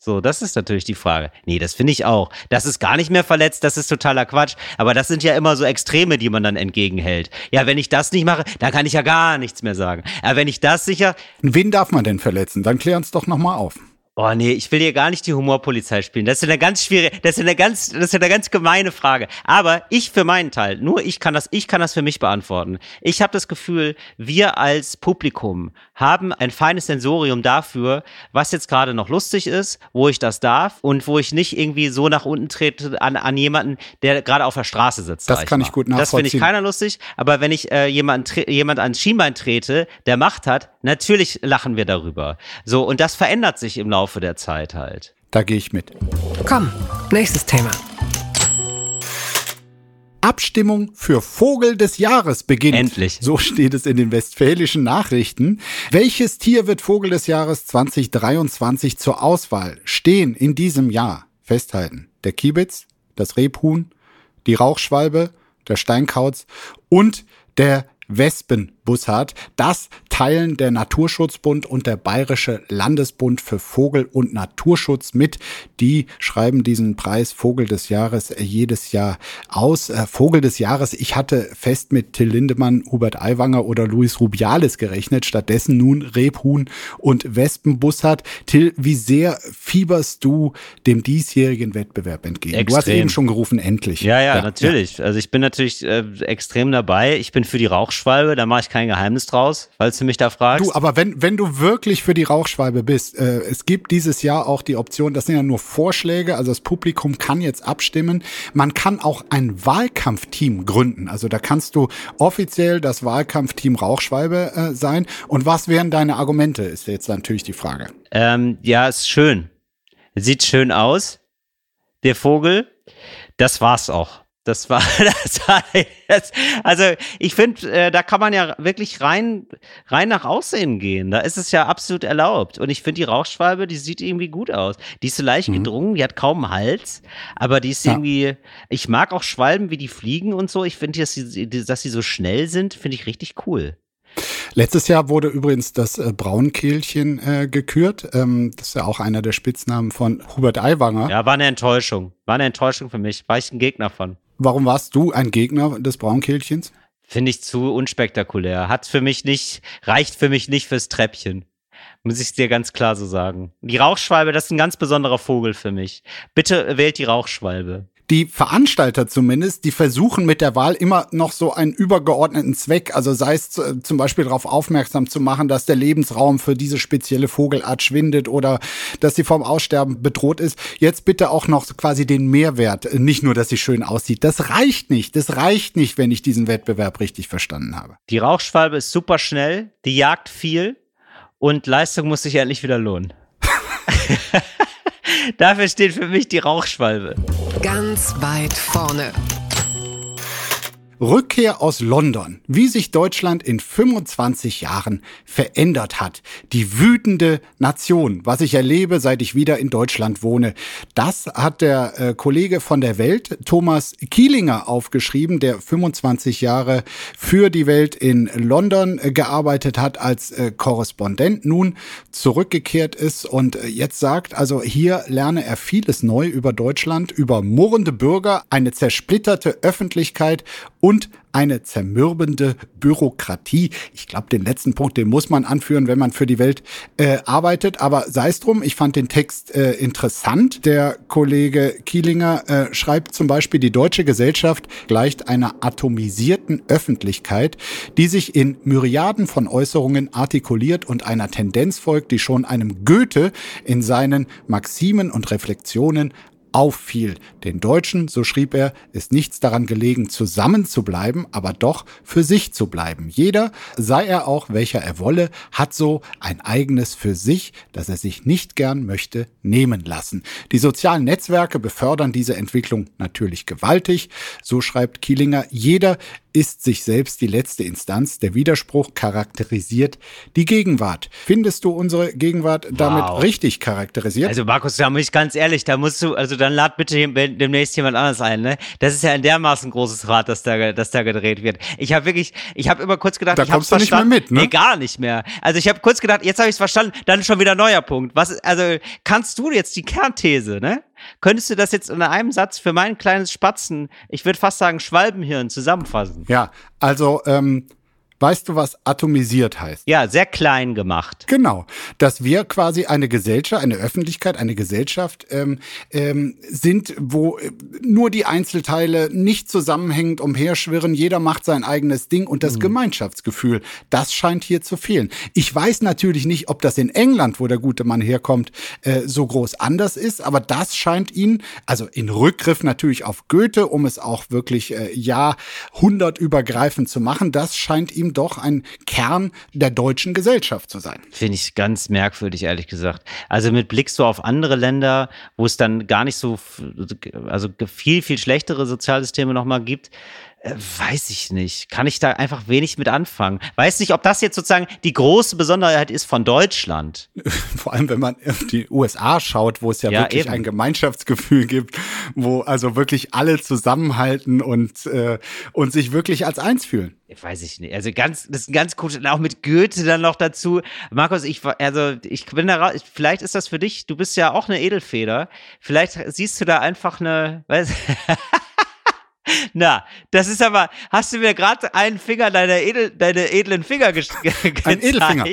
So, das ist natürlich die Frage. Nee, das finde ich auch. Das ist gar nicht mehr verletzt, das ist totaler Quatsch. Aber das sind ja immer so Extreme, die man dann entgegenhält. Ja, wenn ich das nicht mache, dann kann ich ja gar nichts mehr sagen. Aber wenn ich das sicher. Wen darf man denn verletzen? Dann klär uns doch nochmal auf. Oh nee, ich will hier gar nicht die Humorpolizei spielen. Das ist eine ganz schwierige, das ist eine ganz, das ist eine ganz gemeine Frage. Aber ich für meinen Teil, nur ich kann das, ich kann das für mich beantworten. Ich habe das Gefühl, wir als Publikum haben ein feines Sensorium dafür, was jetzt gerade noch lustig ist, wo ich das darf und wo ich nicht irgendwie so nach unten trete an, an jemanden, der gerade auf der Straße sitzt. Das kann ich, gut nachvollziehen. Das finde ich keiner lustig. Aber wenn ich äh, jemand, jemand ans Schienbein trete, der Macht hat, natürlich lachen wir darüber. So und das verändert sich im Laufe Laufe der Zeit halt. Da gehe ich mit. Komm, nächstes Thema. Abstimmung für Vogel des Jahres beginnt. Endlich. So steht es in den westfälischen Nachrichten. Welches Tier wird Vogel des Jahres 2023 zur Auswahl stehen in diesem Jahr? Festhalten. Der Kiebitz, das Rebhuhn, die Rauchschwalbe, der Steinkauz und der Wespenbussard. Das teilen der Naturschutzbund und der Bayerische Landesbund für Vogel- und Naturschutz mit. Die schreiben diesen Preis Vogel des Jahres jedes Jahr aus. Äh, Vogel des Jahres, ich hatte fest mit Till Lindemann, Hubert Aiwanger oder Luis Rubiales gerechnet. Stattdessen nun Rebhuhn und Wespenbussard. Till, wie sehr fieberst du dem diesjährigen Wettbewerb entgegen? Extrem. Du hast eben schon gerufen, endlich. Ja, ja, ja natürlich. Ja. Also ich bin natürlich äh, extrem dabei. Ich bin für die Rauchschwalbe Rauchschwalbe, da mache ich kein Geheimnis draus, falls du mich da fragst. Du, aber wenn, wenn du wirklich für die Rauchschwalbe bist, äh, es gibt dieses Jahr auch die Option, das sind ja nur Vorschläge, also das Publikum kann jetzt abstimmen. Man kann auch ein Wahlkampfteam gründen. Also da kannst du offiziell das Wahlkampfteam Rauchschwalbe äh, sein. Und was wären deine Argumente, ist jetzt natürlich die Frage. Ähm, ja, ist schön. Sieht schön aus. Der Vogel. Das war's auch. Das war, *laughs* das war also ich finde, äh, da kann man ja wirklich rein, rein nach Aussehen gehen. Da ist es ja absolut erlaubt. Und ich finde die Rauchschwalbe, die sieht irgendwie gut aus. Die ist so leicht mhm. gedrungen, die hat kaum einen Hals, aber die ist ja. irgendwie, ich mag auch Schwalben, wie die fliegen und so. Ich finde, dass sie, dass sie so schnell sind, finde ich richtig cool. Letztes Jahr wurde übrigens das äh, Braunkehlchen äh, gekürt. Ähm, das ist ja auch einer der Spitznamen von Hubert Aiwanger. Ja, war eine Enttäuschung. War eine Enttäuschung für mich. War ich ein Gegner von. Warum warst du ein Gegner des Braunkehlchens? Finde ich zu unspektakulär. Hat für mich nicht, reicht für mich nicht fürs Treppchen. Muss ich dir ganz klar so sagen. Die Rauchschwalbe, das ist ein ganz besonderer Vogel für mich. Bitte wählt die Rauchschwalbe die Veranstalter zumindest, die versuchen mit der Wahl immer noch so einen übergeordneten Zweck, also sei es äh, zum Beispiel darauf aufmerksam zu machen, dass der Lebensraum für diese spezielle Vogelart schwindet oder dass sie vom Aussterben bedroht ist. Jetzt bitte auch noch quasi den Mehrwert, nicht nur, dass sie schön aussieht. Das reicht nicht. Das reicht nicht, wenn ich diesen Wettbewerb richtig verstanden habe. Die Rauchschwalbe ist super schnell, die jagt viel und Leistung muss sich endlich wieder lohnen. *laughs* Dafür steht für mich die Rauchschwalbe. Ganz weit vorne. Rückkehr aus London, wie sich Deutschland in 25 Jahren verändert hat. Die wütende Nation, was ich erlebe, seit ich wieder in Deutschland wohne. Das hat der äh, Kollege von der Welt, Thomas Kielinger, aufgeschrieben, der 25 Jahre für die Welt in London äh, gearbeitet hat als äh, Korrespondent, nun zurückgekehrt ist und äh, jetzt sagt, also hier lerne er vieles neu über Deutschland, über murrende Bürger, eine zersplitterte Öffentlichkeit eine zermürbende Bürokratie. Ich glaube, den letzten Punkt, den muss man anführen, wenn man für die Welt äh, arbeitet. Aber sei es drum, ich fand den Text äh, interessant. Der Kollege Kielinger äh, schreibt zum Beispiel, die deutsche Gesellschaft gleicht einer atomisierten Öffentlichkeit, die sich in Myriaden von Äußerungen artikuliert und einer Tendenz folgt, die schon einem Goethe in seinen Maximen und Reflexionen auffiel. Den Deutschen, so schrieb er, ist nichts daran gelegen, zusammen zu bleiben, aber doch für sich zu bleiben. Jeder, sei er auch welcher er wolle, hat so ein eigenes für sich, das er sich nicht gern möchte nehmen lassen. Die sozialen Netzwerke befördern diese Entwicklung natürlich gewaltig. So schreibt Kielinger, jeder ist sich selbst die letzte Instanz. Der Widerspruch charakterisiert die Gegenwart. Findest du unsere Gegenwart damit wow. richtig charakterisiert? Also Markus, da muss ich ganz ehrlich, da musst du, also dann lad bitte demnächst jemand anderes ein, ne? Das ist ja ein dermaßen großes Rad, das da, das da gedreht wird. Ich habe wirklich, ich habe immer kurz gedacht, da ich kommst du nicht mehr mit, ne? Nee, gar nicht mehr. Also ich habe kurz gedacht, jetzt habe ich es verstanden, dann schon wieder neuer Punkt. Was, also kannst du jetzt die Kernthese, ne? Könntest du das jetzt in einem Satz für mein kleines Spatzen, ich würde fast sagen Schwalbenhirn, zusammenfassen? Ja, also ähm, Weißt du, was atomisiert heißt? Ja, sehr klein gemacht. Genau, dass wir quasi eine Gesellschaft, eine Öffentlichkeit, eine Gesellschaft ähm, ähm, sind, wo äh, nur die Einzelteile nicht zusammenhängend umherschwirren, jeder macht sein eigenes Ding und das mhm. Gemeinschaftsgefühl, das scheint hier zu fehlen. Ich weiß natürlich nicht, ob das in England, wo der gute Mann herkommt, äh, so groß anders ist, aber das scheint ihn, also in Rückgriff natürlich auf Goethe, um es auch wirklich äh, jahrhundertübergreifend zu machen, das scheint ihm doch ein Kern der deutschen Gesellschaft zu sein. Finde ich ganz merkwürdig, ehrlich gesagt. Also mit Blick so auf andere Länder, wo es dann gar nicht so, also viel, viel schlechtere Sozialsysteme nochmal gibt, äh, weiß ich nicht. Kann ich da einfach wenig mit anfangen. Weiß nicht, ob das jetzt sozusagen die große Besonderheit ist von Deutschland. *laughs* Vor allem, wenn man auf die USA schaut, wo es ja, ja wirklich eben. ein Gemeinschaftsgefühl gibt, wo also wirklich alle zusammenhalten und, äh, und sich wirklich als eins fühlen. Weiß ich nicht. Also ganz, das ist ein ganz cool. Auch mit Goethe dann noch dazu. Markus, ich, also ich bin da raus. Vielleicht ist das für dich, du bist ja auch eine Edelfeder. Vielleicht siehst du da einfach eine, weißt *laughs* Na, das ist aber, hast du mir gerade einen Finger deiner, edel, deine edlen Finger ge gezeigt? Ein *laughs* Edelfinger.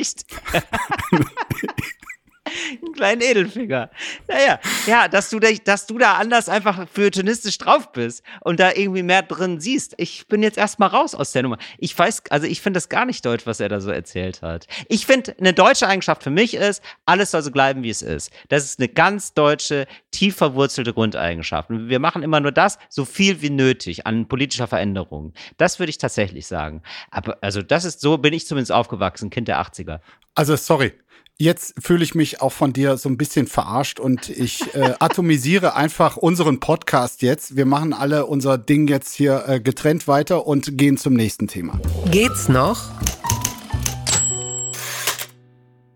Einen kleinen Edelfinger. Naja, ja, dass du, dass du da anders einfach feuilletonistisch drauf bist und da irgendwie mehr drin siehst. Ich bin jetzt erstmal raus aus der Nummer. Ich weiß, also ich finde das gar nicht deutsch, was er da so erzählt hat. Ich finde, eine deutsche Eigenschaft für mich ist, alles soll so bleiben, wie es ist. Das ist eine ganz deutsche, tief verwurzelte Grundeigenschaft. Und wir machen immer nur das, so viel wie nötig an politischer Veränderung. Das würde ich tatsächlich sagen. Aber, also das ist, so bin ich zumindest aufgewachsen, Kind der 80er. Also, sorry, Jetzt fühle ich mich auch von dir so ein bisschen verarscht und ich äh, *laughs* atomisiere einfach unseren Podcast jetzt. Wir machen alle unser Ding jetzt hier äh, getrennt weiter und gehen zum nächsten Thema. Geht's noch?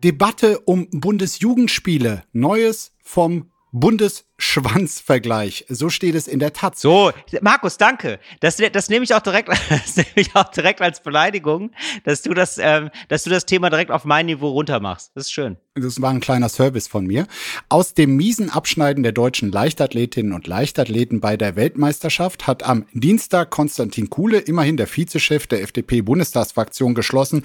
Debatte um Bundesjugendspiele. Neues vom Bundesschwanzvergleich. So steht es in der Taz. So, Markus, danke. Das, das nehme ich auch direkt, *laughs* das nehme ich auch direkt als Beleidigung, dass du das, ähm, dass du das Thema direkt auf mein Niveau runtermachst. Das ist schön. Das war ein kleiner Service von mir. Aus dem miesen Abschneiden der deutschen Leichtathletinnen und Leichtathleten bei der Weltmeisterschaft hat am Dienstag Konstantin Kuhle, immerhin der Vizechef der FDP-Bundestagsfraktion, geschlossen,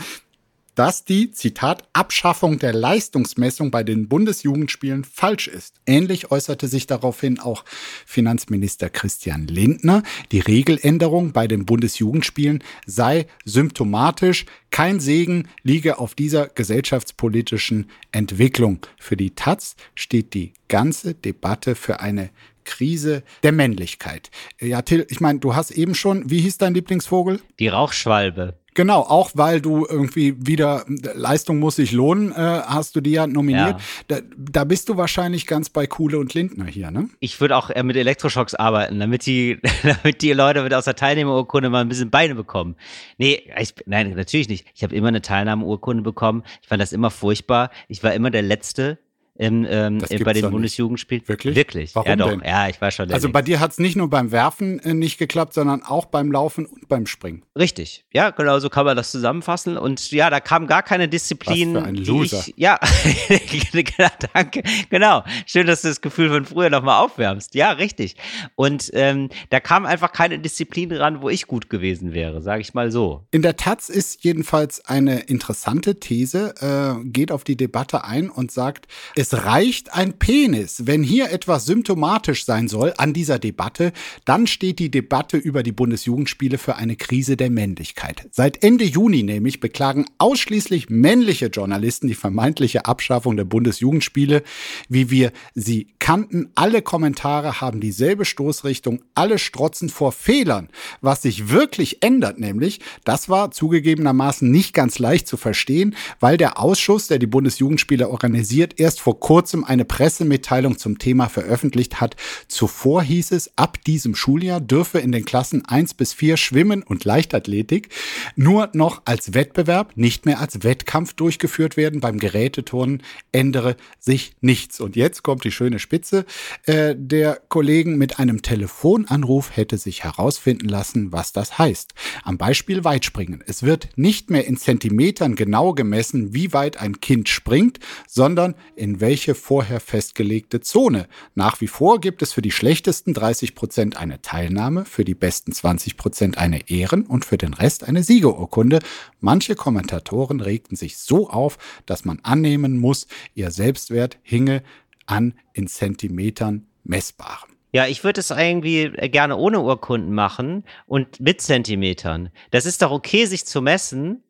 dass die, Zitat, Abschaffung der Leistungsmessung bei den Bundesjugendspielen falsch ist. Ähnlich äußerte sich daraufhin auch Finanzminister Christian Lindner. Die Regeländerung bei den Bundesjugendspielen sei symptomatisch. Kein Segen liege auf dieser gesellschaftspolitischen Entwicklung. Für die Taz steht die ganze Debatte für eine Krise der Männlichkeit. Ja, Till, ich meine, du hast eben schon, wie hieß dein Lieblingsvogel? Die Rauchschwalbe. Genau, auch weil du irgendwie wieder Leistung muss sich lohnen, äh, hast du die ja nominiert. Ja. Da, da, bist du wahrscheinlich ganz bei Kuhle und Lindner hier, ne? Ich würde auch mit Elektroschocks arbeiten, damit die, *laughs* damit die Leute mit aus der Teilnehmerurkunde mal ein bisschen Beine bekommen. Nee, ich, nein, natürlich nicht. Ich habe immer eine Teilnahmeurkunde bekommen. Ich fand das immer furchtbar. Ich war immer der Letzte im, ähm, bei den Bundesjugendspielen. Wirklich? Wirklich. Warum ja, doch. Denn? Ja, ich weiß schon. Also bei dir hat es nicht nur beim Werfen äh, nicht geklappt, sondern auch beim Laufen und beim Springen. Richtig. Ja, genau so kann man das zusammenfassen. Und ja, da kam gar keine Disziplin. Was für ein Loser. Ich, ja, *laughs* danke. Genau. Schön, dass du das Gefühl von früher nochmal aufwärmst. Ja, richtig. Und ähm, da kam einfach keine Disziplin ran, wo ich gut gewesen wäre, sage ich mal so. In der Taz ist jedenfalls eine interessante These, äh, geht auf die Debatte ein und sagt, es reicht ein Penis. Wenn hier etwas symptomatisch sein soll an dieser Debatte, dann steht die Debatte über die Bundesjugendspiele für eine Krise der Männlichkeit. Seit Ende Juni nämlich beklagen ausschließlich männliche Journalisten die vermeintliche Abschaffung der Bundesjugendspiele, wie wir sie kannten. Alle Kommentare haben dieselbe Stoßrichtung, alle strotzen vor Fehlern. Was sich wirklich ändert nämlich, das war zugegebenermaßen nicht ganz leicht zu verstehen, weil der Ausschuss, der die Bundesjugendspiele organisiert, erst vor vor kurzem eine Pressemitteilung zum Thema veröffentlicht hat. Zuvor hieß es, ab diesem Schuljahr dürfe in den Klassen 1 bis 4 Schwimmen und Leichtathletik nur noch als Wettbewerb, nicht mehr als Wettkampf durchgeführt werden. Beim Geräteturnen ändere sich nichts. Und jetzt kommt die schöne Spitze äh, der Kollegen mit einem Telefonanruf hätte sich herausfinden lassen, was das heißt. Am Beispiel Weitspringen. Es wird nicht mehr in Zentimetern genau gemessen, wie weit ein Kind springt, sondern in welche vorher festgelegte Zone. Nach wie vor gibt es für die schlechtesten 30 Prozent eine Teilnahme, für die besten 20 Prozent eine Ehren- und für den Rest eine Siegerurkunde. Manche Kommentatoren regten sich so auf, dass man annehmen muss, ihr Selbstwert hinge an in Zentimetern messbarem. Ja, ich würde es irgendwie gerne ohne Urkunden machen und mit Zentimetern. Das ist doch okay, sich zu messen.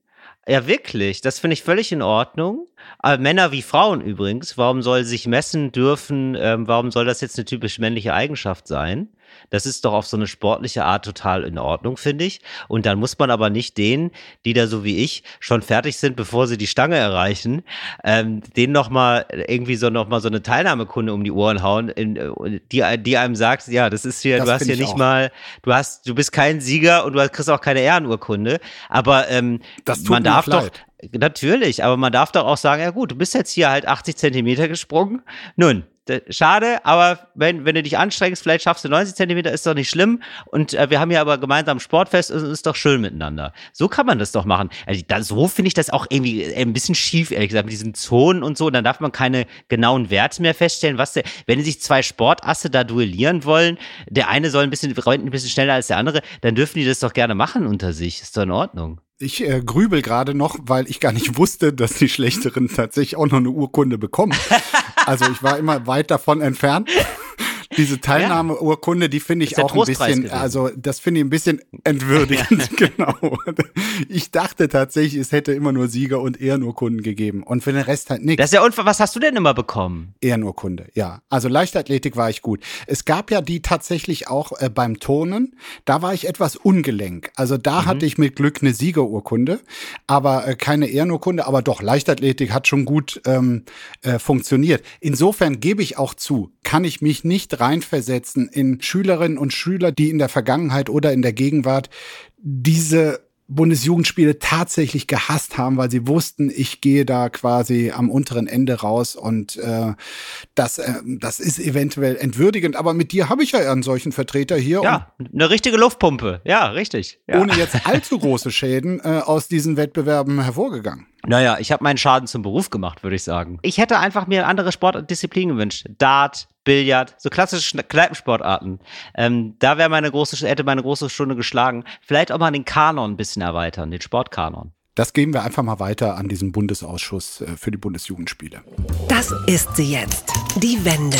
Ja, wirklich. Das finde ich völlig in Ordnung. Aber Männer wie Frauen übrigens. Warum soll sich messen dürfen? Ähm, warum soll das jetzt eine typisch männliche Eigenschaft sein? Das ist doch auf so eine sportliche Art total in Ordnung, finde ich. Und dann muss man aber nicht denen, die da so wie ich schon fertig sind, bevor sie die Stange erreichen, ähm, denen nochmal irgendwie so noch mal so eine Teilnahmekunde um die Ohren hauen, in, die, die einem sagt, ja, das ist hier, das du hast hier nicht auch. mal, du hast, du bist kein Sieger und du kriegst auch keine Ehrenurkunde. Aber ähm, man darf doch. Natürlich, aber man darf doch auch sagen, ja gut, du bist jetzt hier halt 80 Zentimeter gesprungen. Nun, schade, aber wenn, wenn du dich anstrengst, vielleicht schaffst du 90 Zentimeter, ist doch nicht schlimm. Und äh, wir haben ja aber gemeinsam Sportfest und es ist doch schön miteinander. So kann man das doch machen. Also, da, so finde ich das auch irgendwie äh, ein bisschen schief, ehrlich gesagt, mit diesen Zonen und so. Dann darf man keine genauen Werte mehr feststellen. Was der, wenn sich zwei Sportasse da duellieren wollen, der eine soll ein bisschen, ein bisschen schneller als der andere, dann dürfen die das doch gerne machen unter sich. Ist doch in Ordnung. Ich äh, grübel gerade noch, weil ich gar nicht *laughs* wusste, dass die Schlechteren tatsächlich auch noch eine Urkunde bekommen. *laughs* Also ich war immer weit davon entfernt. Diese Teilnahmeurkunde, die finde ich auch ein bisschen, gewesen. also das finde ich ein bisschen entwürdigend, *laughs* genau. Ich dachte tatsächlich, es hätte immer nur Sieger und Ehrenurkunden gegeben und für den Rest halt nichts. Das ist ja und was hast du denn immer bekommen? Ehrenurkunde, ja. Also Leichtathletik war ich gut. Es gab ja die tatsächlich auch äh, beim Turnen, da war ich etwas ungelenk. Also da mhm. hatte ich mit Glück eine Siegerurkunde, aber äh, keine Ehrenurkunde, aber doch Leichtathletik hat schon gut ähm, äh, funktioniert. Insofern gebe ich auch zu, kann ich mich nicht reinversetzen in Schülerinnen und Schüler, die in der Vergangenheit oder in der Gegenwart diese Bundesjugendspiele tatsächlich gehasst haben, weil sie wussten, ich gehe da quasi am unteren Ende raus und äh, das, äh, das ist eventuell entwürdigend. Aber mit dir habe ich ja einen solchen Vertreter hier. Ja, eine richtige Luftpumpe. Ja, richtig. Ja. Ohne jetzt allzu große Schäden äh, aus diesen Wettbewerben hervorgegangen. Naja, ich habe meinen Schaden zum Beruf gemacht, würde ich sagen. Ich hätte einfach mir andere Sportdisziplinen gewünscht. Dart, Billard, so klassische Kneipensportarten. Ähm, da wäre meine große, hätte meine große Stunde geschlagen. Vielleicht auch mal den Kanon ein bisschen erweitern, den Sportkanon. Das geben wir einfach mal weiter an diesen Bundesausschuss äh, für die Bundesjugendspiele. Das ist sie jetzt, die Wende.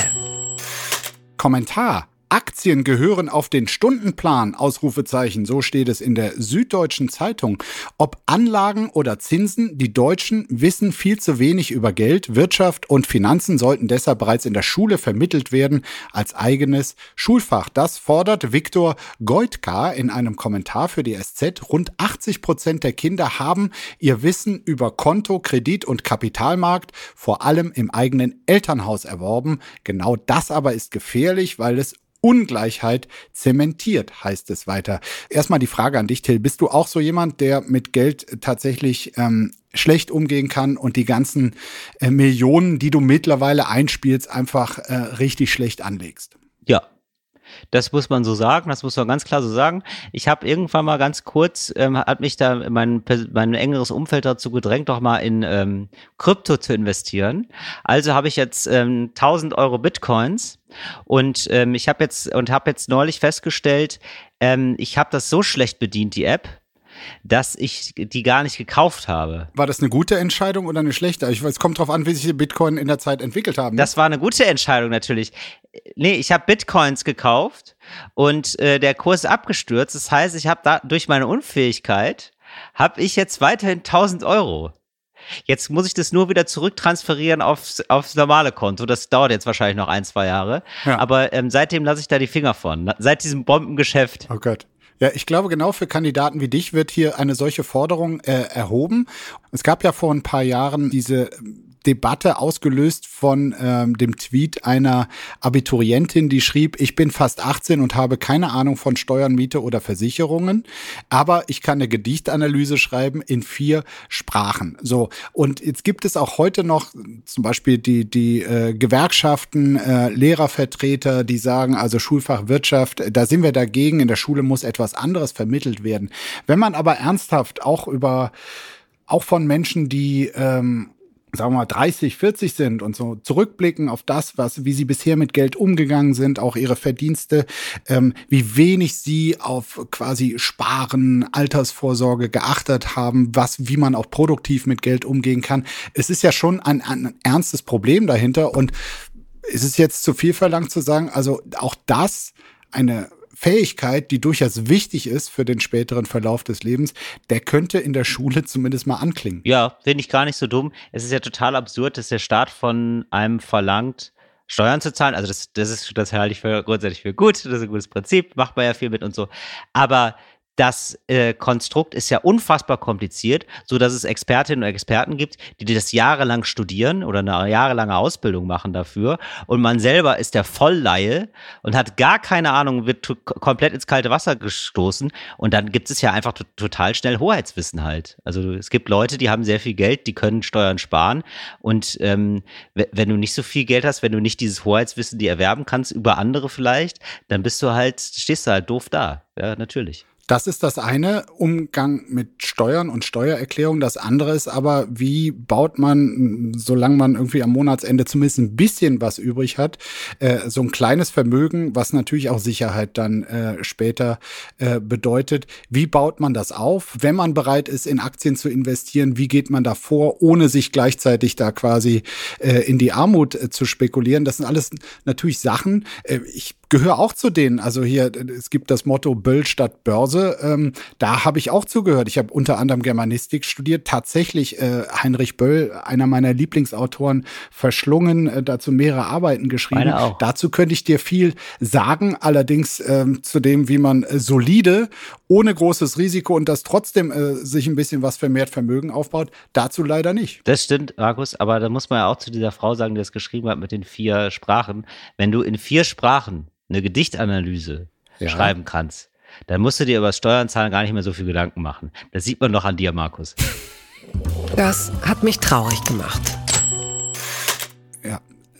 Kommentar. Aktien gehören auf den Stundenplan, Ausrufezeichen, so steht es in der Süddeutschen Zeitung. Ob Anlagen oder Zinsen, die Deutschen wissen viel zu wenig über Geld, Wirtschaft und Finanzen sollten deshalb bereits in der Schule vermittelt werden als eigenes Schulfach. Das fordert Viktor Goitka in einem Kommentar für die SZ. Rund 80 Prozent der Kinder haben ihr Wissen über Konto, Kredit und Kapitalmarkt vor allem im eigenen Elternhaus erworben. Genau das aber ist gefährlich, weil es Ungleichheit zementiert, heißt es weiter. Erstmal die Frage an dich, Till. Bist du auch so jemand, der mit Geld tatsächlich ähm, schlecht umgehen kann und die ganzen äh, Millionen, die du mittlerweile einspielst, einfach äh, richtig schlecht anlegst? Ja, das muss man so sagen, das muss man ganz klar so sagen. Ich habe irgendwann mal ganz kurz, ähm, hat mich da mein, mein engeres Umfeld dazu gedrängt, doch mal in ähm, Krypto zu investieren. Also habe ich jetzt ähm, 1000 Euro Bitcoins und ähm, ich habe jetzt und habe jetzt neulich festgestellt, ähm, ich habe das so schlecht bedient, die App, dass ich die gar nicht gekauft habe. War das eine gute Entscheidung oder eine schlechte? Ich weiß, es kommt darauf an, wie sich die Bitcoin in der Zeit entwickelt haben. Ne? Das war eine gute Entscheidung natürlich. Nee, ich habe Bitcoins gekauft und äh, der Kurs ist abgestürzt. Das heißt, ich habe da durch meine Unfähigkeit habe ich jetzt weiterhin 1000 Euro. Jetzt muss ich das nur wieder zurücktransferieren aufs, aufs normale Konto. Das dauert jetzt wahrscheinlich noch ein, zwei Jahre. Ja. Aber ähm, seitdem lasse ich da die Finger von. Seit diesem Bombengeschäft. Oh Gott. Ja, ich glaube, genau für Kandidaten wie dich wird hier eine solche Forderung äh, erhoben. Es gab ja vor ein paar Jahren diese Debatte ausgelöst von ähm, dem Tweet einer Abiturientin, die schrieb, ich bin fast 18 und habe keine Ahnung von Steuern, Miete oder Versicherungen, aber ich kann eine Gedichtanalyse schreiben in vier Sprachen. So, und jetzt gibt es auch heute noch zum Beispiel die, die äh, Gewerkschaften, äh, Lehrervertreter, die sagen, also Schulfach Wirtschaft, da sind wir dagegen, in der Schule muss etwas anderes vermittelt werden. Wenn man aber ernsthaft auch über auch von Menschen, die ähm, sagen wir mal 30, 40 sind und so zurückblicken auf das, was, wie sie bisher mit Geld umgegangen sind, auch ihre Verdienste, ähm, wie wenig sie auf quasi Sparen, Altersvorsorge geachtet haben, was, wie man auch produktiv mit Geld umgehen kann. Es ist ja schon ein, ein ernstes Problem dahinter und es ist jetzt zu viel verlangt zu sagen, also auch das eine Fähigkeit, die durchaus wichtig ist für den späteren Verlauf des Lebens, der könnte in der Schule zumindest mal anklingen. Ja, finde ich gar nicht so dumm. Es ist ja total absurd, dass der Staat von einem verlangt, Steuern zu zahlen. Also das, das ist, das halte ich für grundsätzlich für gut. Das ist ein gutes Prinzip, macht man ja viel mit und so. Aber das äh, Konstrukt ist ja unfassbar kompliziert, so dass es Expertinnen und Experten gibt, die das jahrelang studieren oder eine jahrelange Ausbildung machen dafür. Und man selber ist der Vollleihe und hat gar keine Ahnung, wird komplett ins kalte Wasser gestoßen. Und dann gibt es ja einfach total schnell Hoheitswissen halt. Also es gibt Leute, die haben sehr viel Geld, die können Steuern sparen. Und ähm, wenn du nicht so viel Geld hast, wenn du nicht dieses Hoheitswissen die erwerben kannst über andere vielleicht, dann bist du halt, stehst du halt doof da. Ja, natürlich. Das ist das eine, Umgang mit Steuern und Steuererklärung. Das andere ist aber, wie baut man, solange man irgendwie am Monatsende zumindest ein bisschen was übrig hat, äh, so ein kleines Vermögen, was natürlich auch Sicherheit dann äh, später äh, bedeutet. Wie baut man das auf? Wenn man bereit ist, in Aktien zu investieren, wie geht man da vor, ohne sich gleichzeitig da quasi äh, in die Armut äh, zu spekulieren? Das sind alles natürlich Sachen. Äh, ich gehöre auch zu denen. Also hier, es gibt das Motto Böll statt Börse. Ähm, da habe ich auch zugehört. Ich habe unter anderem Germanistik studiert. Tatsächlich äh, Heinrich Böll, einer meiner Lieblingsautoren, verschlungen, äh, dazu mehrere Arbeiten geschrieben. Auch. Dazu könnte ich dir viel sagen, allerdings ähm, zu dem, wie man äh, solide, ohne großes Risiko und das trotzdem äh, sich ein bisschen was vermehrt Vermögen aufbaut, dazu leider nicht. Das stimmt, Markus, aber da muss man ja auch zu dieser Frau sagen, die das geschrieben hat mit den vier Sprachen. Wenn du in vier Sprachen eine Gedichtanalyse ja. schreiben kannst, dann musst du dir über Steuern zahlen gar nicht mehr so viel Gedanken machen. Das sieht man doch an dir, Markus. Das hat mich traurig gemacht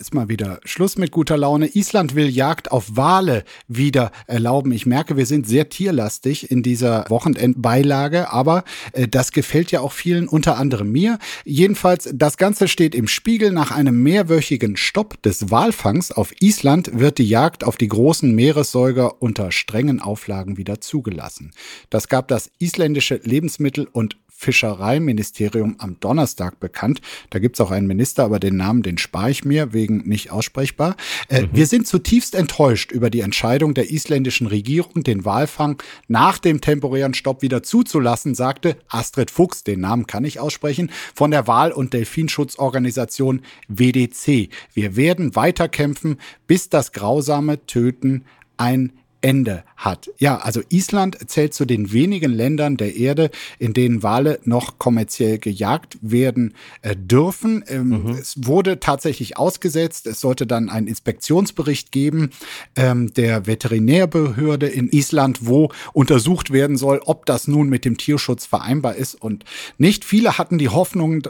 ist mal wieder Schluss mit guter Laune. Island will Jagd auf Wale wieder erlauben. Ich merke, wir sind sehr tierlastig in dieser Wochenendbeilage, aber äh, das gefällt ja auch vielen, unter anderem mir. Jedenfalls, das Ganze steht im Spiegel. Nach einem mehrwöchigen Stopp des Walfangs auf Island wird die Jagd auf die großen Meeressäuger unter strengen Auflagen wieder zugelassen. Das gab das isländische Lebensmittel- und Fischereiministerium am Donnerstag bekannt. Da gibt's auch einen Minister, aber den Namen, den spare ich mir, wegen nicht aussprechbar. Äh, mhm. Wir sind zutiefst enttäuscht über die Entscheidung der isländischen Regierung, den Walfang nach dem temporären Stopp wieder zuzulassen, sagte Astrid Fuchs, den Namen kann ich aussprechen, von der Wal- und Delfinschutzorganisation WDC. Wir werden weiterkämpfen, bis das grausame Töten ein Ende hat. Ja, also Island zählt zu den wenigen Ländern der Erde, in denen Wale noch kommerziell gejagt werden äh, dürfen. Ähm, mhm. Es wurde tatsächlich ausgesetzt. Es sollte dann einen Inspektionsbericht geben ähm, der Veterinärbehörde in Island, wo untersucht werden soll, ob das nun mit dem Tierschutz vereinbar ist und nicht. Viele hatten die Hoffnung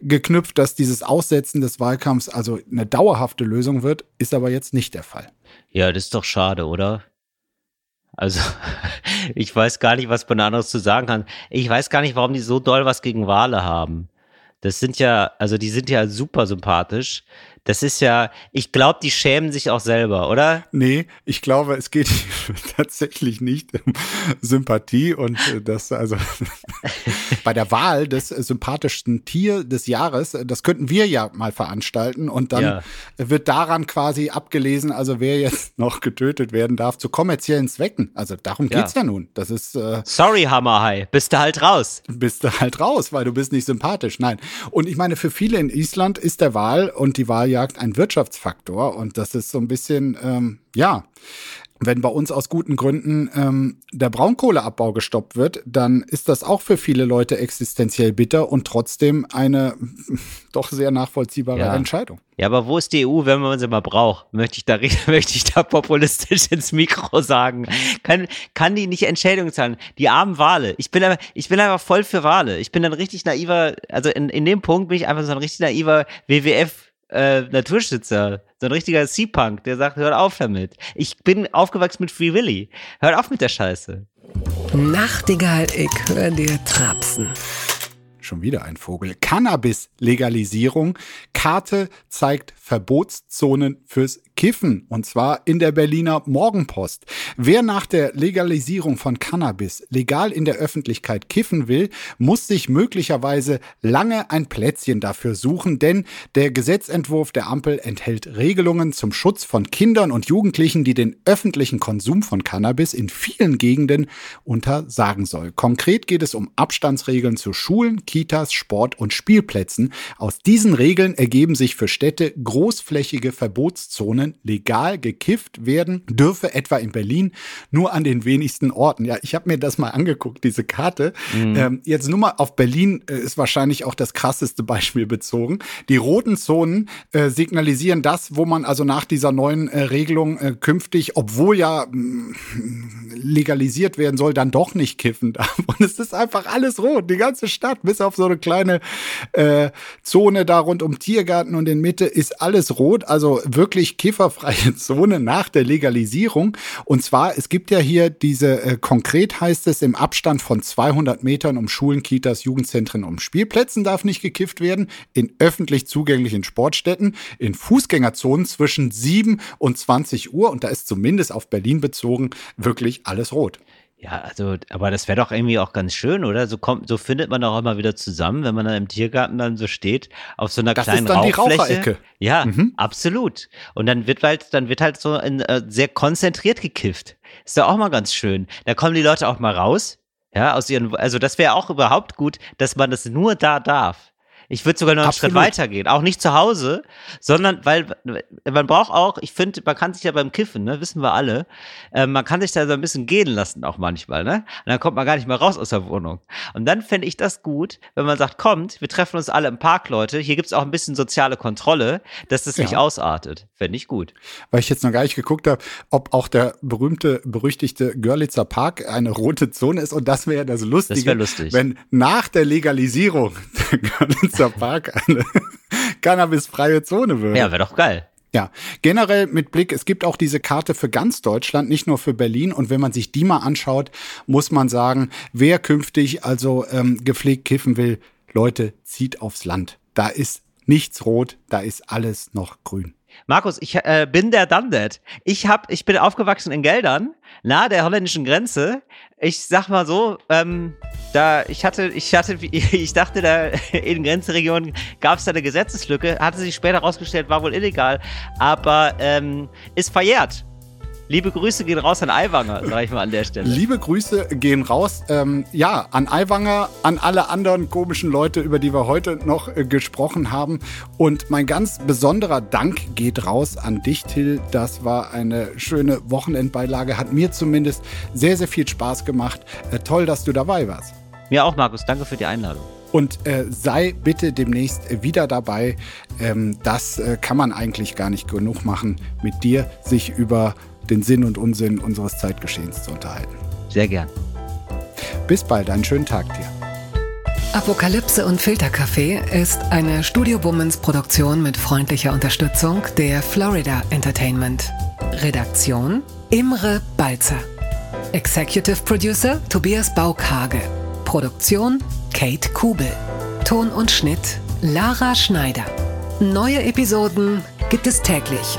geknüpft, dass dieses Aussetzen des Wahlkampfs also eine dauerhafte Lösung wird, ist aber jetzt nicht der Fall. Ja, das ist doch schade, oder? Also, *laughs* ich weiß gar nicht, was man anderes zu sagen kann. Ich weiß gar nicht, warum die so doll was gegen Wale haben. Das sind ja, also die sind ja super sympathisch. Das ist ja, ich glaube, die schämen sich auch selber, oder? Nee, ich glaube, es geht *laughs* tatsächlich nicht um Sympathie und äh, das, also *laughs* bei der Wahl des sympathischsten Tier des Jahres, das könnten wir ja mal veranstalten und dann ja. wird daran quasi abgelesen, also wer jetzt *laughs* noch getötet werden darf zu kommerziellen Zwecken. Also darum geht's ja, ja nun. Das ist äh, Sorry, Hammerhai, bist du halt raus. Bist du halt raus, weil du bist nicht sympathisch. Nein. Und ich meine, für viele in Island ist der Wahl und die Wahl Waljagd ein Wirtschaftsfaktor und das ist so ein bisschen, ähm, ja, wenn bei uns aus guten Gründen ähm, der Braunkohleabbau gestoppt wird, dann ist das auch für viele Leute existenziell bitter und trotzdem eine *laughs* doch sehr nachvollziehbare ja. Entscheidung. Ja, aber wo ist die EU, wenn man sie mal braucht? Möchte ich da, *laughs* möchte ich da populistisch ins Mikro sagen. Kann, kann die nicht Entschädigung zahlen? Die armen Wale. Ich bin, aber, ich bin einfach voll für Wale. Ich bin ein richtig naiver, also in, in dem Punkt bin ich einfach so ein richtig naiver WWF äh, Naturschützer, so ein richtiger Sea-Punk, der sagt, hört auf damit. Ich bin aufgewachsen mit Free Willy. Hört auf mit der Scheiße. Nachtigall, ich höre dir trapsen. Schon wieder ein Vogel. Cannabis-Legalisierung. Karte zeigt Verbotszonen fürs Kiffen. Und zwar in der Berliner Morgenpost. Wer nach der Legalisierung von Cannabis legal in der Öffentlichkeit kiffen will, muss sich möglicherweise lange ein Plätzchen dafür suchen, denn der Gesetzentwurf der Ampel enthält Regelungen zum Schutz von Kindern und Jugendlichen, die den öffentlichen Konsum von Cannabis in vielen Gegenden untersagen soll. Konkret geht es um Abstandsregeln zu Schulen, Kitas, Sport- und Spielplätzen. Aus diesen Regeln ergeben sich für Städte großflächige Verbotszonen. Legal gekifft werden dürfe etwa in Berlin nur an den wenigsten Orten. Ja, ich habe mir das mal angeguckt, diese Karte. Mhm. Ähm, jetzt nur mal auf Berlin äh, ist wahrscheinlich auch das krasseste Beispiel bezogen. Die roten Zonen äh, signalisieren das, wo man also nach dieser neuen äh, Regelung äh, künftig, obwohl ja mh, mm, legalisiert werden soll, dann doch nicht kiffen darf. *laughs* Und es ist einfach alles rot, die ganze Stadt, bis auf so eine kleine äh, Zone da rund um Tiergarten und in Mitte ist alles rot. Also wirklich kifferfreie *laughs* Zone nach der Legalisierung. Und zwar, es gibt ja hier diese, äh, konkret heißt es, im Abstand von 200 Metern um Schulen, Kitas, Jugendzentren, um Spielplätzen darf nicht gekifft werden. In öffentlich zugänglichen Sportstätten, in Fußgängerzonen zwischen 7 und 20 Uhr. Und da ist zumindest auf Berlin bezogen wirklich alles rot. Ja, also, aber das wäre doch irgendwie auch ganz schön, oder? So kommt, so findet man auch immer wieder zusammen, wenn man dann im Tiergarten dann so steht, auf so einer das kleinen ist dann Rauchfläche. Die Raucherecke. Ja, mhm. absolut. Und dann wird halt, dann wird halt so in, äh, sehr konzentriert gekifft. Ist doch auch mal ganz schön. Da kommen die Leute auch mal raus. Ja, aus ihren, also das wäre auch überhaupt gut, dass man das nur da darf. Ich würde sogar noch einen Absolut. Schritt weitergehen. Auch nicht zu Hause, sondern weil man braucht auch, ich finde, man kann sich ja beim Kiffen, ne, wissen wir alle, äh, man kann sich da so ein bisschen gehen lassen auch manchmal, ne? Und dann kommt man gar nicht mehr raus aus der Wohnung. Und dann fände ich das gut, wenn man sagt, kommt, wir treffen uns alle im Park, Leute. Hier gibt's auch ein bisschen soziale Kontrolle, dass das ja. nicht ausartet. Fände ich gut. Weil ich jetzt noch gar nicht geguckt habe, ob auch der berühmte, berüchtigte Görlitzer Park eine rote Zone ist. Und das wäre das Lustige. Das lustig. Wenn nach der Legalisierung Görlitzer Park eine *laughs* cannabisfreie Zone würde. Ja, wäre doch geil. Ja, generell mit Blick, es gibt auch diese Karte für ganz Deutschland, nicht nur für Berlin. Und wenn man sich die mal anschaut, muss man sagen, wer künftig also ähm, gepflegt kiffen will, Leute, zieht aufs Land. Da ist nichts rot, da ist alles noch grün. Markus, ich äh, bin der Dundet. Ich hab, ich bin aufgewachsen in Geldern, nahe der holländischen Grenze. Ich sag mal so, ähm, da ich hatte, ich hatte, *laughs* ich dachte, da in Grenzregionen gab es da eine Gesetzeslücke, hatte sich später herausgestellt, war wohl illegal, aber ähm, ist verjährt. Liebe Grüße gehen raus an Aiwanger, *laughs* sag ich mal an der Stelle. Liebe Grüße gehen raus, ähm, ja, an Aiwanger, an alle anderen komischen Leute, über die wir heute noch äh, gesprochen haben. Und mein ganz besonderer Dank geht raus an dich, Till. Das war eine schöne Wochenendbeilage, hat mir zumindest sehr, sehr viel Spaß gemacht. Äh, toll, dass du dabei warst. Mir auch, Markus. Danke für die Einladung. Und äh, sei bitte demnächst wieder dabei. Ähm, das äh, kann man eigentlich gar nicht genug machen, mit dir sich über den Sinn und Unsinn unseres Zeitgeschehens zu unterhalten. Sehr gern. Bis bald, einen schönen Tag dir. Apokalypse und Filterkaffee ist eine Studio Womans Produktion mit freundlicher Unterstützung der Florida Entertainment. Redaktion Imre Balzer. Executive Producer Tobias Baukage. Produktion Kate Kubel. Ton und Schnitt Lara Schneider. Neue Episoden gibt es täglich